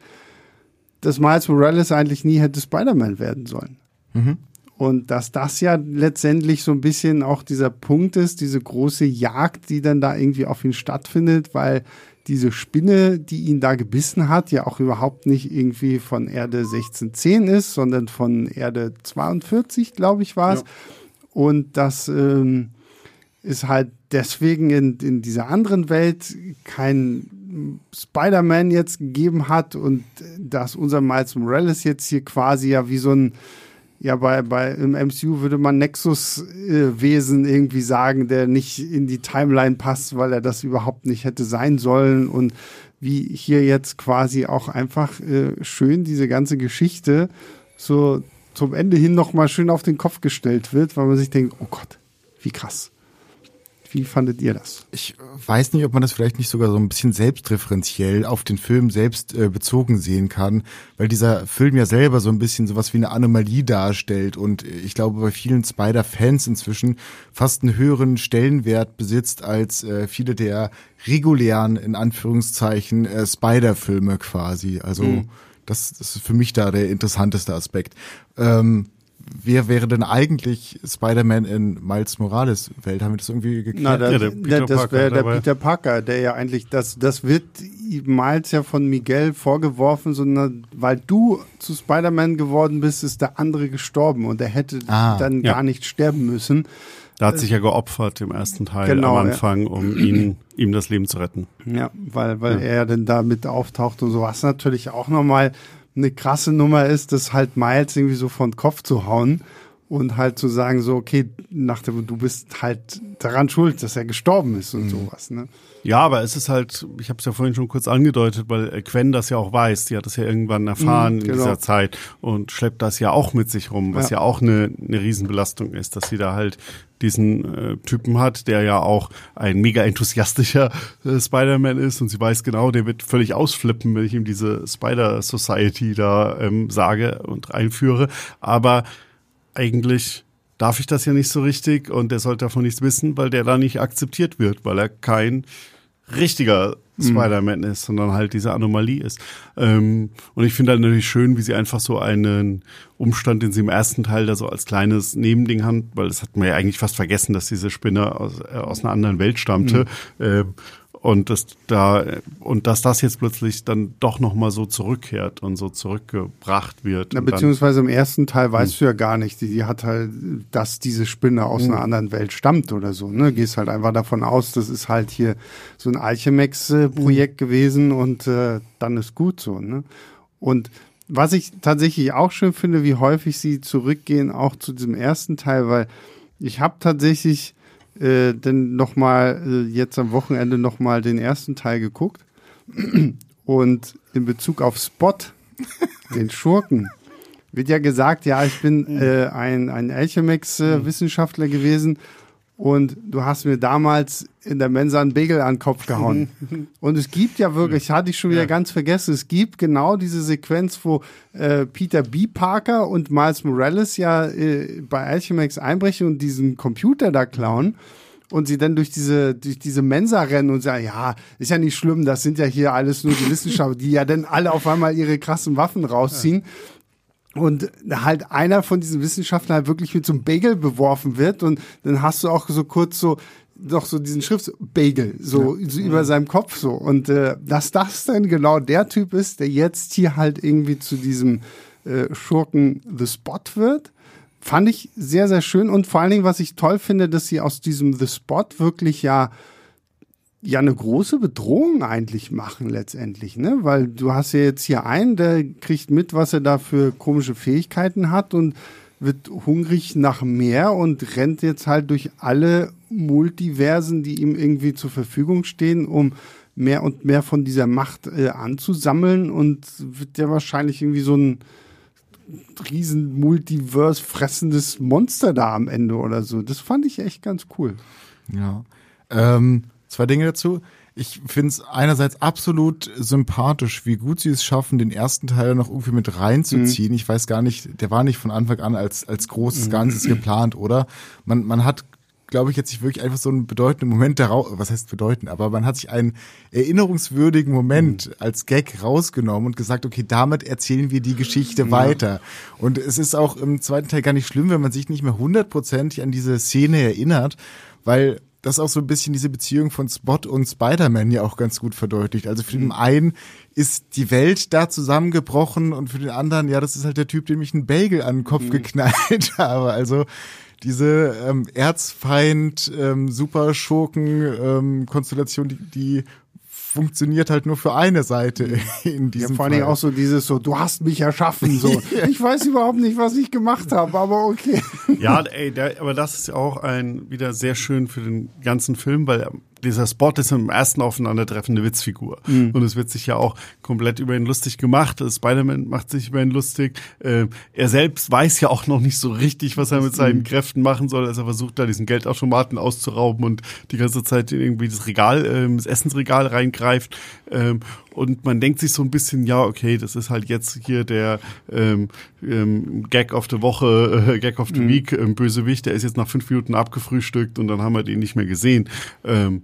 dass Miles Morales eigentlich nie hätte Spider-Man werden sollen. Mhm. Und dass das ja letztendlich so ein bisschen auch dieser Punkt ist, diese große Jagd, die dann da irgendwie auf ihn stattfindet, weil diese Spinne, die ihn da gebissen hat, ja auch überhaupt nicht irgendwie von Erde 1610 ist, sondern von Erde 42, glaube ich, war es. Ja. Und das ähm, ist halt deswegen in, in dieser anderen Welt kein Spider-Man jetzt gegeben hat und dass unser Miles Morales jetzt hier quasi ja wie so ein ja, bei, bei im MCU würde man Nexus-Wesen irgendwie sagen, der nicht in die Timeline passt, weil er das überhaupt nicht hätte sein sollen. Und wie hier jetzt quasi auch einfach äh, schön diese ganze Geschichte so zum Ende hin nochmal schön auf den Kopf gestellt wird, weil man sich denkt, oh Gott, wie krass. Wie fandet ihr das? Ich weiß nicht, ob man das vielleicht nicht sogar so ein bisschen selbstreferenziell auf den Film selbst äh, bezogen sehen kann, weil dieser Film ja selber so ein bisschen sowas wie eine Anomalie darstellt und ich glaube bei vielen Spider-Fans inzwischen fast einen höheren Stellenwert besitzt als äh, viele der regulären, in Anführungszeichen, äh, Spider-Filme quasi. Also mhm. das, das ist für mich da der interessanteste Aspekt. Ähm, wer wäre denn eigentlich Spider-Man in Miles Morales Welt? Haben wir das irgendwie geklärt? Na, das, ja, der Peter das wäre der Peter Parker, der ja eigentlich, das, das wird Miles ja von Miguel vorgeworfen, sondern weil du zu Spider-Man geworden bist, ist der andere gestorben und er hätte ah, dann ja. gar nicht sterben müssen. Da hat sich ja geopfert im ersten Teil genau, am Anfang, ja. um ihn, ihm das Leben zu retten. Ja, weil, weil ja. er dann da mit auftaucht und so was natürlich auch nochmal eine krasse Nummer ist, das halt Miles irgendwie so von Kopf zu hauen und halt zu sagen, so, okay, nach dem, du bist halt daran schuld, dass er gestorben ist und mhm. sowas, ne? Ja, aber es ist halt, ich habe es ja vorhin schon kurz angedeutet, weil Quen das ja auch weiß, die hat das ja irgendwann erfahren mhm, genau. in dieser Zeit und schleppt das ja auch mit sich rum, was ja, ja auch eine, eine Riesenbelastung ist, dass sie da halt diesen äh, Typen hat, der ja auch ein mega enthusiastischer äh, Spider-Man ist und sie weiß genau, der wird völlig ausflippen, wenn ich ihm diese Spider Society da ähm, sage und einführe. Aber eigentlich darf ich das ja nicht so richtig und der sollte davon nichts wissen, weil der da nicht akzeptiert wird, weil er kein richtiger mhm. Spider-Man ist, sondern halt diese Anomalie ist. Ähm, und ich finde halt natürlich schön, wie sie einfach so einen Umstand, den sie im ersten Teil da so als kleines Nebending haben, weil das hat man ja eigentlich fast vergessen, dass diese Spinne aus, äh, aus einer anderen Welt stammte. Mhm. Äh, und dass da und dass das jetzt plötzlich dann doch noch mal so zurückkehrt und so zurückgebracht wird. Na, beziehungsweise im ersten Teil weißt hm. du ja gar nicht, die, die, hat halt, dass diese Spinne aus hm. einer anderen Welt stammt oder so. Ne, gehst halt einfach davon aus, das ist halt hier so ein Alchemex-Projekt hm. gewesen und äh, dann ist gut so. Ne? Und was ich tatsächlich auch schön finde, wie häufig sie zurückgehen, auch zu diesem ersten Teil, weil ich habe tatsächlich äh, dann nochmal äh, jetzt am Wochenende nochmal den ersten Teil geguckt. Und in Bezug auf Spot, den Schurken, wird ja gesagt, ja, ich bin äh, ein, ein Alchemex-Wissenschaftler gewesen und du hast mir damals in der Mensa einen Bagel an den Kopf gehauen. und es gibt ja wirklich, hatte ich schon wieder ja. ganz vergessen, es gibt genau diese Sequenz, wo äh, Peter B. Parker und Miles Morales ja äh, bei Alchemax einbrechen und diesen Computer da klauen und sie dann durch diese, durch diese Mensa rennen und sagen, ja, ist ja nicht schlimm, das sind ja hier alles nur die Wissenschaftler, die ja dann alle auf einmal ihre krassen Waffen rausziehen. Ja und halt einer von diesen Wissenschaftlern halt wirklich mit so einem Bagel beworfen wird und dann hast du auch so kurz so doch so diesen Schrift Bagel so, ja. so über seinem Kopf so. Und äh, dass das dann genau der Typ ist, der jetzt hier halt irgendwie zu diesem äh, Schurken The Spot wird, fand ich sehr sehr schön. Und vor allen Dingen was ich toll finde, dass sie aus diesem The Spot wirklich ja ja eine große Bedrohung eigentlich machen letztendlich, ne? Weil du hast ja jetzt hier einen, der kriegt mit, was er da für komische Fähigkeiten hat und wird hungrig nach mehr und rennt jetzt halt durch alle Multiversen, die ihm irgendwie zur Verfügung stehen, um mehr und mehr von dieser Macht äh, anzusammeln und wird ja wahrscheinlich irgendwie so ein riesen Multiverse fressendes Monster da am Ende oder so. Das fand ich echt ganz cool. Ja. Ähm, Zwei Dinge dazu. Ich finde es einerseits absolut sympathisch, wie gut sie es schaffen, den ersten Teil noch irgendwie mit reinzuziehen. Mhm. Ich weiß gar nicht, der war nicht von Anfang an als, als großes mhm. Ganzes geplant, oder? Man, man hat, glaube ich, jetzt sich wirklich einfach so einen bedeutenden Moment daraus, was heißt bedeutend, aber man hat sich einen erinnerungswürdigen Moment mhm. als Gag rausgenommen und gesagt, okay, damit erzählen wir die Geschichte weiter. Und es ist auch im zweiten Teil gar nicht schlimm, wenn man sich nicht mehr hundertprozentig an diese Szene erinnert, weil das auch so ein bisschen diese Beziehung von Spot und Spider-Man ja auch ganz gut verdeutlicht. Also für den einen ist die Welt da zusammengebrochen und für den anderen, ja, das ist halt der Typ, dem ich einen Bagel an den Kopf mhm. geknallt habe. Also diese ähm, Erzfeind, ähm, Superschurken ähm, Konstellation, die, die funktioniert halt nur für eine Seite in diesem ja, vor allem auch so dieses so, du hast mich erschaffen, so. ich weiß überhaupt nicht, was ich gemacht habe, aber okay. Ja, ey, der, aber das ist ja auch ein, wieder sehr schön für den ganzen Film, weil dieser Spot ist im ersten Aufeinandertreffen eine Witzfigur. Mhm. Und es wird sich ja auch komplett über ihn lustig gemacht. Spider-Man macht sich über ihn lustig. Äh, er selbst weiß ja auch noch nicht so richtig, was er mit seinen mhm. Kräften machen soll. Also er versucht da diesen Geldautomaten auszurauben und die ganze Zeit irgendwie das Regal, äh, das Essensregal reingreift. Ähm, und man denkt sich so ein bisschen, ja, okay, das ist halt jetzt hier der ähm, ähm, Gag of the Woche, äh, Gag of the mhm. Week, ähm, Bösewicht, der ist jetzt nach fünf Minuten abgefrühstückt und dann haben wir den nicht mehr gesehen. Ähm,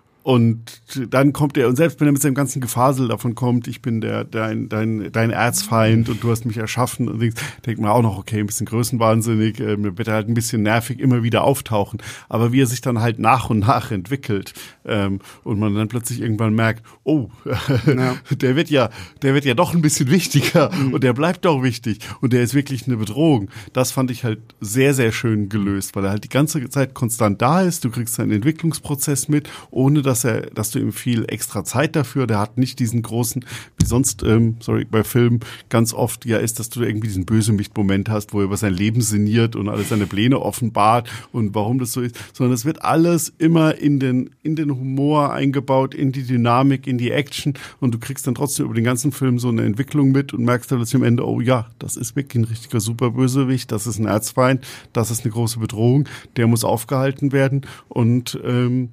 und dann kommt er, und selbst wenn er mit seinem ganzen Gefasel davon kommt, ich bin der, dein, dein, dein Erzfeind und du hast mich erschaffen, und denkt, denkt man auch noch, okay, ein bisschen größenwahnsinnig, äh, wird er halt ein bisschen nervig immer wieder auftauchen. Aber wie er sich dann halt nach und nach entwickelt ähm, und man dann plötzlich irgendwann merkt, oh, ja. der wird ja, der wird ja doch ein bisschen wichtiger mhm. und der bleibt doch wichtig und der ist wirklich eine Bedrohung. Das fand ich halt sehr, sehr schön gelöst, weil er halt die ganze Zeit konstant da ist, du kriegst seinen Entwicklungsprozess mit, ohne dass dass er, dass du ihm viel extra Zeit dafür, der hat nicht diesen großen, wie sonst, ähm, sorry, bei Filmen ganz oft ja ist, dass du irgendwie diesen Bösewicht-Moment hast, wo er über sein Leben sinniert und alle seine Pläne offenbart und warum das so ist, sondern es wird alles immer in den, in den Humor eingebaut, in die Dynamik, in die Action und du kriegst dann trotzdem über den ganzen Film so eine Entwicklung mit und merkst dann plötzlich am Ende, oh ja, das ist wirklich ein richtiger Superbösewicht, das ist ein Erzfeind, das ist eine große Bedrohung, der muss aufgehalten werden und ähm,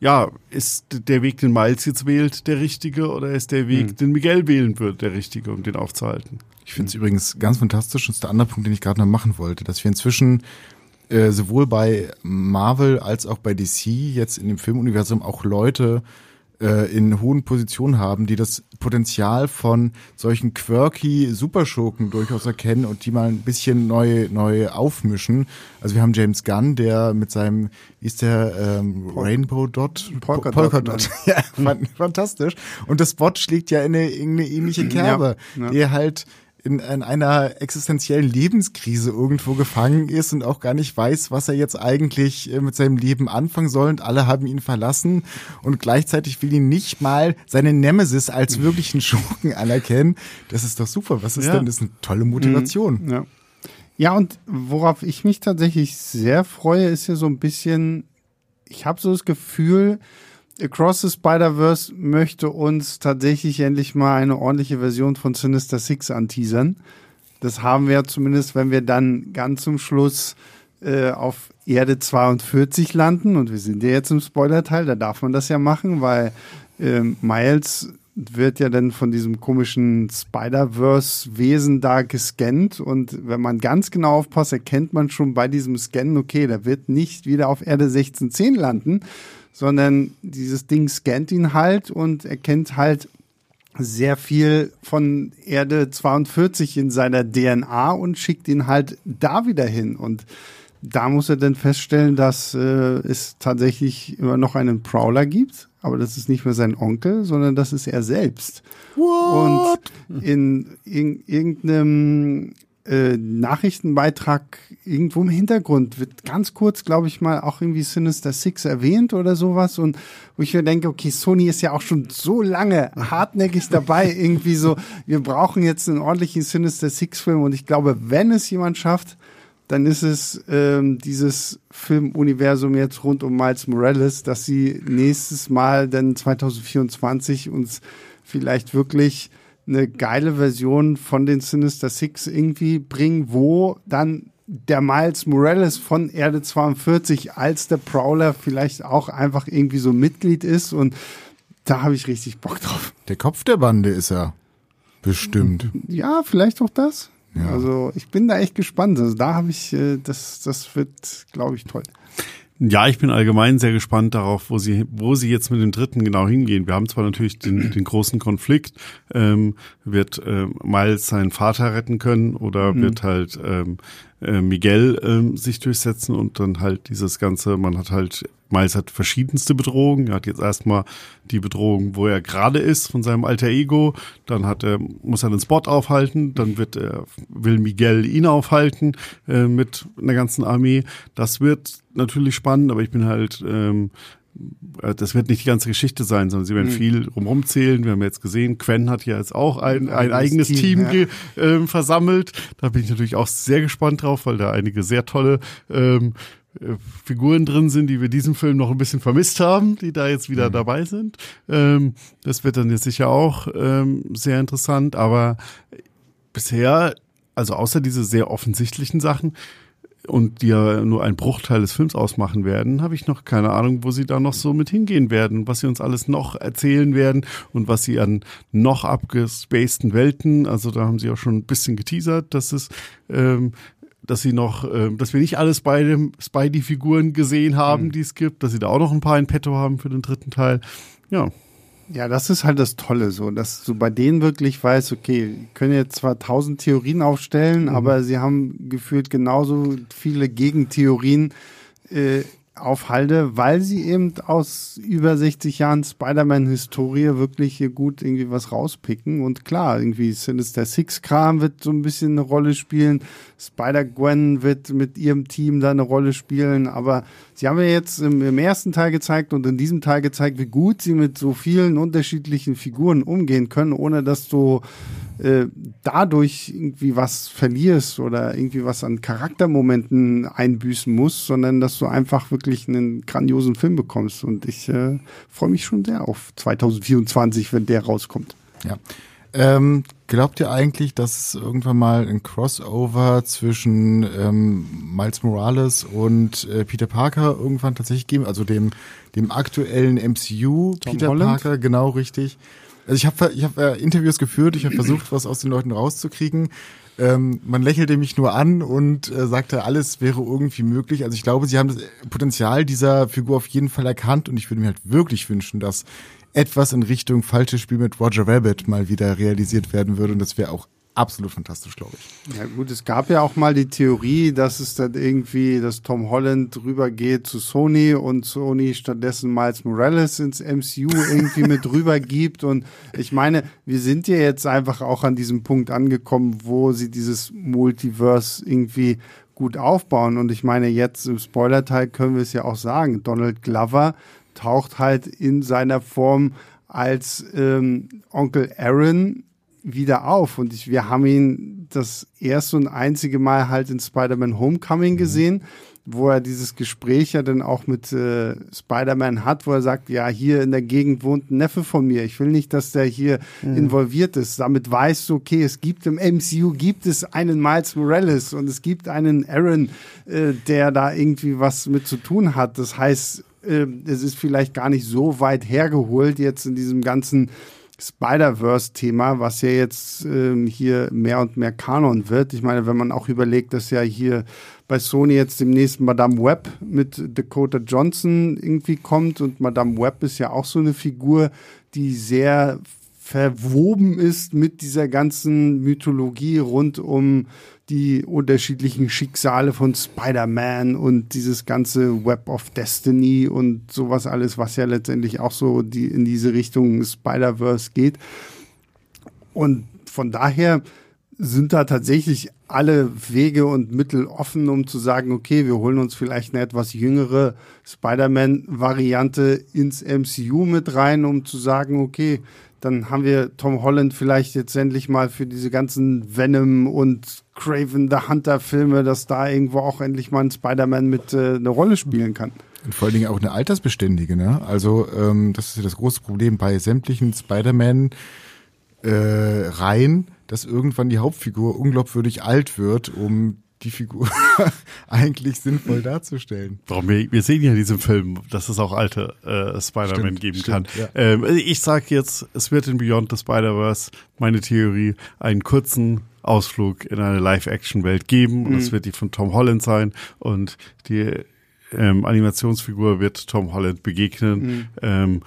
ja, ist der Weg, den Miles jetzt wählt, der richtige oder ist der Weg, hm. den Miguel wählen wird, der richtige, um den aufzuhalten? Ich finde es übrigens ganz fantastisch, und das ist der andere Punkt, den ich gerade noch machen wollte, dass wir inzwischen äh, sowohl bei Marvel als auch bei DC jetzt in dem Filmuniversum auch Leute äh, in hohen Positionen haben, die das Potenzial von solchen quirky Superschurken durchaus erkennen und die mal ein bisschen neu, neu aufmischen. Also wir haben James Gunn, der mit seinem, wie ist der, ähm, Rainbow Dot? Polka, Polka Dot. Dot. ja, fantastisch. Und das Spot schlägt ja in eine, in eine ähnliche Kerbe, ja, ja. der halt in, in einer existenziellen Lebenskrise irgendwo gefangen ist und auch gar nicht weiß, was er jetzt eigentlich äh, mit seinem Leben anfangen soll und alle haben ihn verlassen und gleichzeitig will ihn nicht mal seine Nemesis als wirklichen Schurken anerkennen. Das ist doch super. Was ist ja. denn? Das ist eine tolle Motivation. Mhm. Ja. ja, und worauf ich mich tatsächlich sehr freue, ist ja so ein bisschen, ich habe so das Gefühl, Across the Spider-Verse möchte uns tatsächlich endlich mal eine ordentliche Version von Sinister Six anteasern. Das haben wir zumindest, wenn wir dann ganz zum Schluss äh, auf Erde 42 landen. Und wir sind ja jetzt im Spoiler-Teil, da darf man das ja machen, weil äh, Miles wird ja dann von diesem komischen Spider-Verse-Wesen da gescannt. Und wenn man ganz genau aufpasst, erkennt man schon bei diesem Scannen, okay, der wird nicht wieder auf Erde 1610 landen, sondern dieses Ding scannt ihn halt und erkennt halt sehr viel von Erde 42 in seiner DNA und schickt ihn halt da wieder hin. Und da muss er dann feststellen, dass äh, es tatsächlich immer noch einen Prowler gibt, aber das ist nicht mehr sein Onkel, sondern das ist er selbst. What? Und in, in irgendeinem äh, Nachrichtenbeitrag irgendwo im Hintergrund wird ganz kurz, glaube ich mal, auch irgendwie Sinister Six erwähnt oder sowas. Und wo ich mir denke, okay, Sony ist ja auch schon so lange hartnäckig dabei, irgendwie so, wir brauchen jetzt einen ordentlichen Sinister Six Film. Und ich glaube, wenn es jemand schafft, dann ist es ähm, dieses Filmuniversum jetzt rund um Miles Morales, dass sie nächstes Mal dann 2024 uns vielleicht wirklich eine geile Version von den Sinister Six irgendwie bringen, wo dann der Miles Morales von Erde 42 als der Prowler vielleicht auch einfach irgendwie so Mitglied ist und da habe ich richtig Bock drauf. Der Kopf der Bande ist er. Bestimmt. Ja, vielleicht auch das. Ja. Also ich bin da echt gespannt. Also da habe ich, äh, das, das wird, glaube ich, toll. Ja, ich bin allgemein sehr gespannt darauf, wo sie, wo sie jetzt mit dem dritten genau hingehen. Wir haben zwar natürlich den, den großen Konflikt, ähm, wird äh, Miles seinen Vater retten können oder mhm. wird halt ähm, äh, Miguel ähm, sich durchsetzen und dann halt dieses Ganze, man hat halt Miles hat verschiedenste Bedrohungen. Er hat jetzt erstmal die Bedrohung, wo er gerade ist, von seinem alter Ego. Dann hat er, muss er den Spot aufhalten. Dann wird er, will Miguel ihn aufhalten äh, mit einer ganzen Armee. Das wird natürlich spannend, aber ich bin halt ähm, äh, das wird nicht die ganze Geschichte sein, sondern sie werden mhm. viel rumzählen. Wir haben jetzt gesehen, Quen hat ja jetzt auch ein, ein, eigenes Team, Team ja. äh, versammelt. Da bin ich natürlich auch sehr gespannt drauf, weil da einige sehr tolle ähm, äh, Figuren drin sind, die wir diesem Film noch ein bisschen vermisst haben, die da jetzt wieder mhm. dabei sind. Ähm, das wird dann jetzt sicher auch ähm, sehr interessant, aber bisher, also außer diese sehr offensichtlichen Sachen, und die ja nur ein Bruchteil des Films ausmachen werden, habe ich noch keine Ahnung, wo sie da noch so mit hingehen werden, was sie uns alles noch erzählen werden und was sie an noch abgespaceden Welten, also da haben sie auch schon ein bisschen geteasert, dass es ähm, dass sie noch, äh, dass wir nicht alle Spidey-Figuren gesehen haben, mhm. die es gibt, dass sie da auch noch ein paar in petto haben für den dritten Teil. Ja. Ja, das ist halt das Tolle, so, dass du bei denen wirklich weißt, okay, können jetzt zwar tausend Theorien aufstellen, mhm. aber sie haben gefühlt genauso viele Gegentheorien äh, auf Halde, weil sie eben aus über 60 Jahren Spider-Man-Historie wirklich hier gut irgendwie was rauspicken. Und klar, irgendwie Sinister Six-Kram wird so ein bisschen eine Rolle spielen. Spider-Gwen wird mit ihrem Team da eine Rolle spielen. Aber sie haben ja jetzt im, im ersten Teil gezeigt und in diesem Teil gezeigt, wie gut sie mit so vielen unterschiedlichen Figuren umgehen können, ohne dass du äh, dadurch irgendwie was verlierst oder irgendwie was an Charaktermomenten einbüßen musst, sondern dass du einfach wirklich einen grandiosen Film bekommst. Und ich äh, freue mich schon sehr auf 2024, wenn der rauskommt. Ja. Ähm, glaubt ihr eigentlich, dass es irgendwann mal ein Crossover zwischen ähm, Miles Morales und äh, Peter Parker irgendwann tatsächlich geben? Also dem, dem aktuellen MCU Tom Peter Holland? Parker, genau richtig. Also ich habe ich hab, äh, Interviews geführt, ich habe versucht, was aus den Leuten rauszukriegen. Ähm, man lächelte mich nur an und äh, sagte, alles wäre irgendwie möglich. Also ich glaube, sie haben das Potenzial dieser Figur auf jeden Fall erkannt und ich würde mir halt wirklich wünschen, dass etwas in Richtung falsches Spiel mit Roger Rabbit mal wieder realisiert werden würde und das wäre auch absolut fantastisch, glaube ich. Ja gut, es gab ja auch mal die Theorie, dass es dann irgendwie, dass Tom Holland rübergeht zu Sony und Sony stattdessen Miles Morales ins MCU irgendwie mit rüber gibt. Und ich meine, wir sind ja jetzt einfach auch an diesem Punkt angekommen, wo sie dieses Multiverse irgendwie gut aufbauen. Und ich meine, jetzt im Spoilerteil können wir es ja auch sagen. Donald Glover taucht halt in seiner Form als ähm, Onkel Aaron wieder auf. Und ich, wir haben ihn das erste und einzige Mal halt in Spider-Man Homecoming mhm. gesehen, wo er dieses Gespräch ja dann auch mit äh, Spider-Man hat, wo er sagt, ja, hier in der Gegend wohnt ein Neffe von mir. Ich will nicht, dass der hier mhm. involviert ist. Damit weißt du, okay, es gibt im MCU gibt es einen Miles Morales und es gibt einen Aaron, äh, der da irgendwie was mit zu tun hat. Das heißt, äh, es ist vielleicht gar nicht so weit hergeholt jetzt in diesem ganzen Spider-Verse-Thema, was ja jetzt ähm, hier mehr und mehr Kanon wird. Ich meine, wenn man auch überlegt, dass ja hier bei Sony jetzt demnächst Madame Web mit Dakota Johnson irgendwie kommt und Madame Web ist ja auch so eine Figur, die sehr verwoben ist mit dieser ganzen Mythologie rund um die unterschiedlichen Schicksale von Spider-Man und dieses ganze Web of Destiny und sowas alles, was ja letztendlich auch so die, in diese Richtung Spider-Verse geht. Und von daher sind da tatsächlich alle Wege und Mittel offen, um zu sagen, okay, wir holen uns vielleicht eine etwas jüngere Spider-Man-Variante ins MCU mit rein, um zu sagen, okay, dann haben wir Tom Holland vielleicht jetzt endlich mal für diese ganzen Venom und Craven the Hunter Filme, dass da irgendwo auch endlich mal ein Spider-Man mit äh, eine Rolle spielen kann. Und vor allen Dingen auch eine altersbeständige, ne? Also ähm, das ist ja das große Problem bei sämtlichen Spider-Man äh, Reihen, dass irgendwann die Hauptfigur unglaubwürdig alt wird, um die Figur eigentlich sinnvoll darzustellen. Warum wir, wir sehen ja in diesem Film, dass es auch alte äh, Spider-Man geben stimmt, kann. Ja. Ähm, ich sag jetzt, es wird in Beyond the Spider-Verse, meine Theorie, einen kurzen Ausflug in eine Live-Action-Welt geben. Und mhm. das wird die von Tom Holland sein. Und die ähm, Animationsfigur wird Tom Holland begegnen. Mhm. Ähm,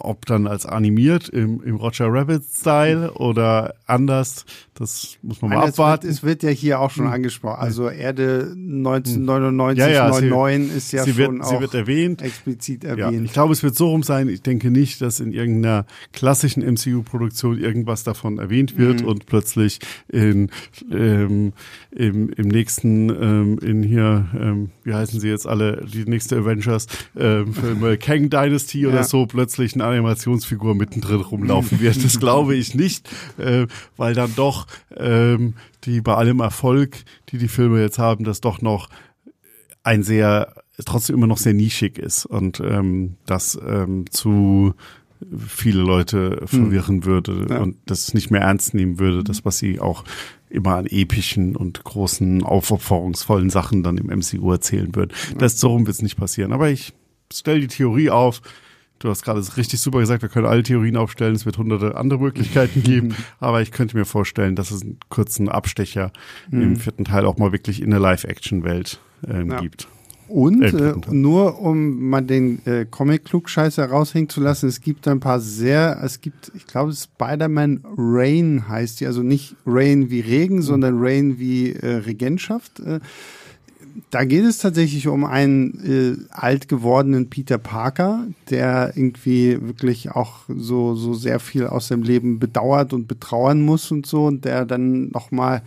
ob dann als animiert im, im Roger Rabbit-Style oder anders, das muss man mal Anders abwarten. Wird, es wird ja hier auch schon hm. angesprochen. Also Erde 1999, ja, ja, 99 sie, ist ja sie schon wird, auch sie wird erwähnt. explizit erwähnt. Ja, ich glaube, es wird so rum sein. Ich denke nicht, dass in irgendeiner klassischen MCU-Produktion irgendwas davon erwähnt wird mhm. und plötzlich in, ähm, im, im nächsten, ähm, in hier, ähm, wie heißen sie jetzt alle, die nächste Avengers, ähm, Film, Kang Dynasty oder so, plötzlich eine Animationsfigur mittendrin rumlaufen wird. Das glaube ich nicht, äh, weil dann doch ähm, die bei allem Erfolg, die die Filme jetzt haben, das doch noch ein sehr, trotzdem immer noch sehr nischig ist und ähm, das ähm, zu viele Leute verwirren würde Ja. und das nicht mehr ernst nehmen würde, das, was sie auch immer an epischen und großen, aufopferungsvollen Sachen dann im MCU erzählen würden. Das so rum wird es nicht passieren. Aber ich stelle die Theorie auf. Du hast gerade richtig super gesagt, wir können alle Theorien aufstellen. Es wird hunderte andere Möglichkeiten geben. Aber ich könnte mir vorstellen, dass es einen kurzen Abstecher im vierten Teil auch mal wirklich in der Live-Action-Welt ähm, Ja. gibt. Und Äh, äh, nur um mal den äh, Comic-Klugscheißer raushängen zu lassen, es gibt ein paar sehr, es gibt, ich glaube, Spider-Man Rain heißt die, also nicht Rain wie Regen, sondern Rain wie äh, Regentschaft. Äh, da geht es tatsächlich um einen äh, alt gewordenen Peter Parker, der irgendwie wirklich auch so, so sehr viel aus seinem Leben bedauert und betrauern muss und so und der dann nochmal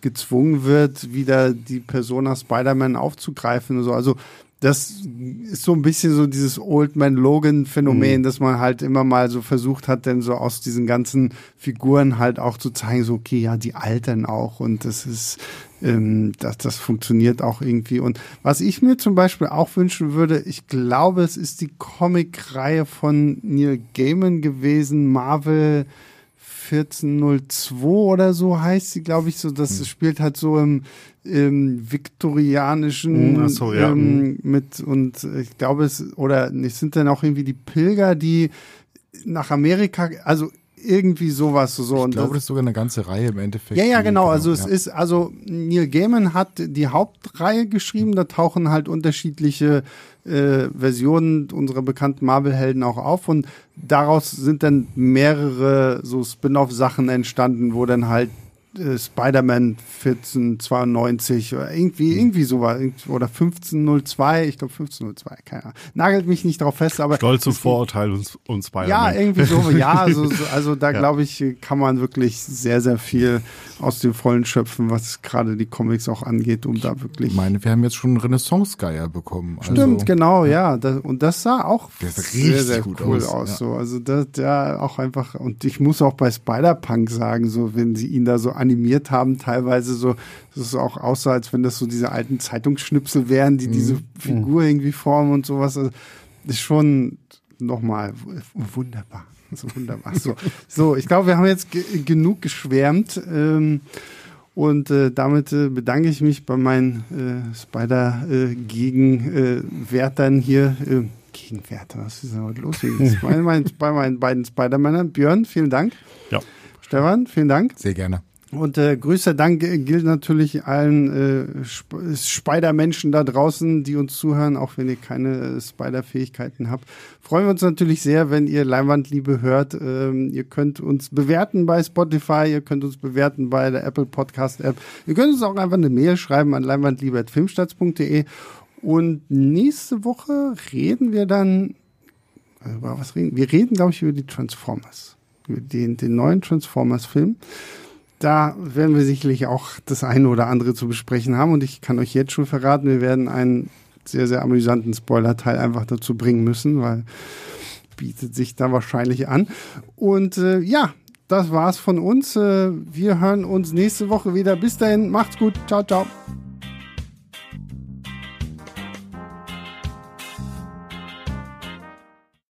gezwungen wird, wieder die Persona Spider-Man aufzugreifen und so. Also das ist so ein bisschen so dieses Old Man Logan Phänomen, dass man halt immer mal so versucht hat, denn so aus diesen ganzen Figuren halt auch zu zeigen, so okay, ja, die altern auch und das ist, ähm, das, das funktioniert auch irgendwie. Und was ich mir zum Beispiel auch wünschen würde, ich glaube, es ist die Comic-Reihe von Neil Gaiman gewesen, Marvel 1402 oder so heißt sie, glaube ich, so. Das spielt halt so im, im viktorianischen Hm, so, ja, ähm, mit und ich glaube es oder es sind dann auch irgendwie die Pilger, die nach Amerika, also irgendwie sowas so. Ich und glaube, das- das ist sogar eine ganze Reihe im Endeffekt. ja, ja, genau. Also es ja. ist, also Neil Gaiman hat die Hauptreihe geschrieben, da tauchen halt unterschiedliche äh, Versionen unserer bekannten Marvel-Helden auch auf und daraus sind dann mehrere so Spin-off-Sachen entstanden, wo dann halt äh, Spider-Man 1492 oder irgendwie, Mhm. irgendwie so war, oder 1502, ich glaube 1502, keine Ahnung. Nagelt mich nicht drauf fest, aber Stolz und Vorurteil und, und Spider-Man. ja, irgendwie so, ja, also, so, also da Ja. glaube ich, kann man wirklich sehr, sehr viel aus dem Vollen schöpfen, was gerade die Comics auch angeht, um da wirklich. Ich meine, wir haben jetzt schon Renaissance-Geier bekommen. Stimmt, also, genau, ja. Das, und das sah auch sah sehr, sehr gut cool aus, aus. ja. So. Also das, ja, auch einfach, und ich muss auch bei Spider-Punk sagen, so, wenn sie ihn da so animiert haben, teilweise so, dass es auch aussah, als wenn das so diese alten Zeitungsschnipsel wären, Mhm. die diese Figur irgendwie formen und sowas. Also, ist schon nochmal wunderbar. So wunderbar. So, so ich glaube, wir haben jetzt ge genug geschwärmt. Ähm, und äh, damit äh, bedanke ich mich bei meinen äh, Spider-Gegenwärtern hier. Äh, Gegenwärter, was ist denn heute los? Bei, meinen, bei meinen beiden Spider-Männern. Björn, vielen Dank. Ja. Stefan, vielen Dank. Sehr gerne. Und äh, größter Dank gilt natürlich allen äh, Sp Spider-Menschen da draußen, die uns zuhören, auch wenn ihr keine äh, Spider-Fähigkeiten habt. Freuen wir uns natürlich sehr, wenn ihr Leinwandliebe hört. Ähm, ihr könnt uns bewerten bei Spotify, ihr könnt uns bewerten bei der Apple Podcast App. Ihr könnt uns auch einfach eine Mail schreiben an leinwandliebe.filmstarts.de. Und nächste Woche reden wir dann äh, über was reden? Wir reden, glaube ich, über die Transformers. Über den, den neuen Transformers-Film. Da werden wir sicherlich auch das eine oder andere zu besprechen haben. Und ich kann euch jetzt schon verraten, wir werden einen sehr, sehr amüsanten Spoiler-Teil einfach dazu bringen müssen, weil bietet sich da wahrscheinlich an. Und äh, ja, das war's von uns. Äh, wir hören uns nächste Woche wieder. Bis dahin, macht's gut. Ciao, ciao.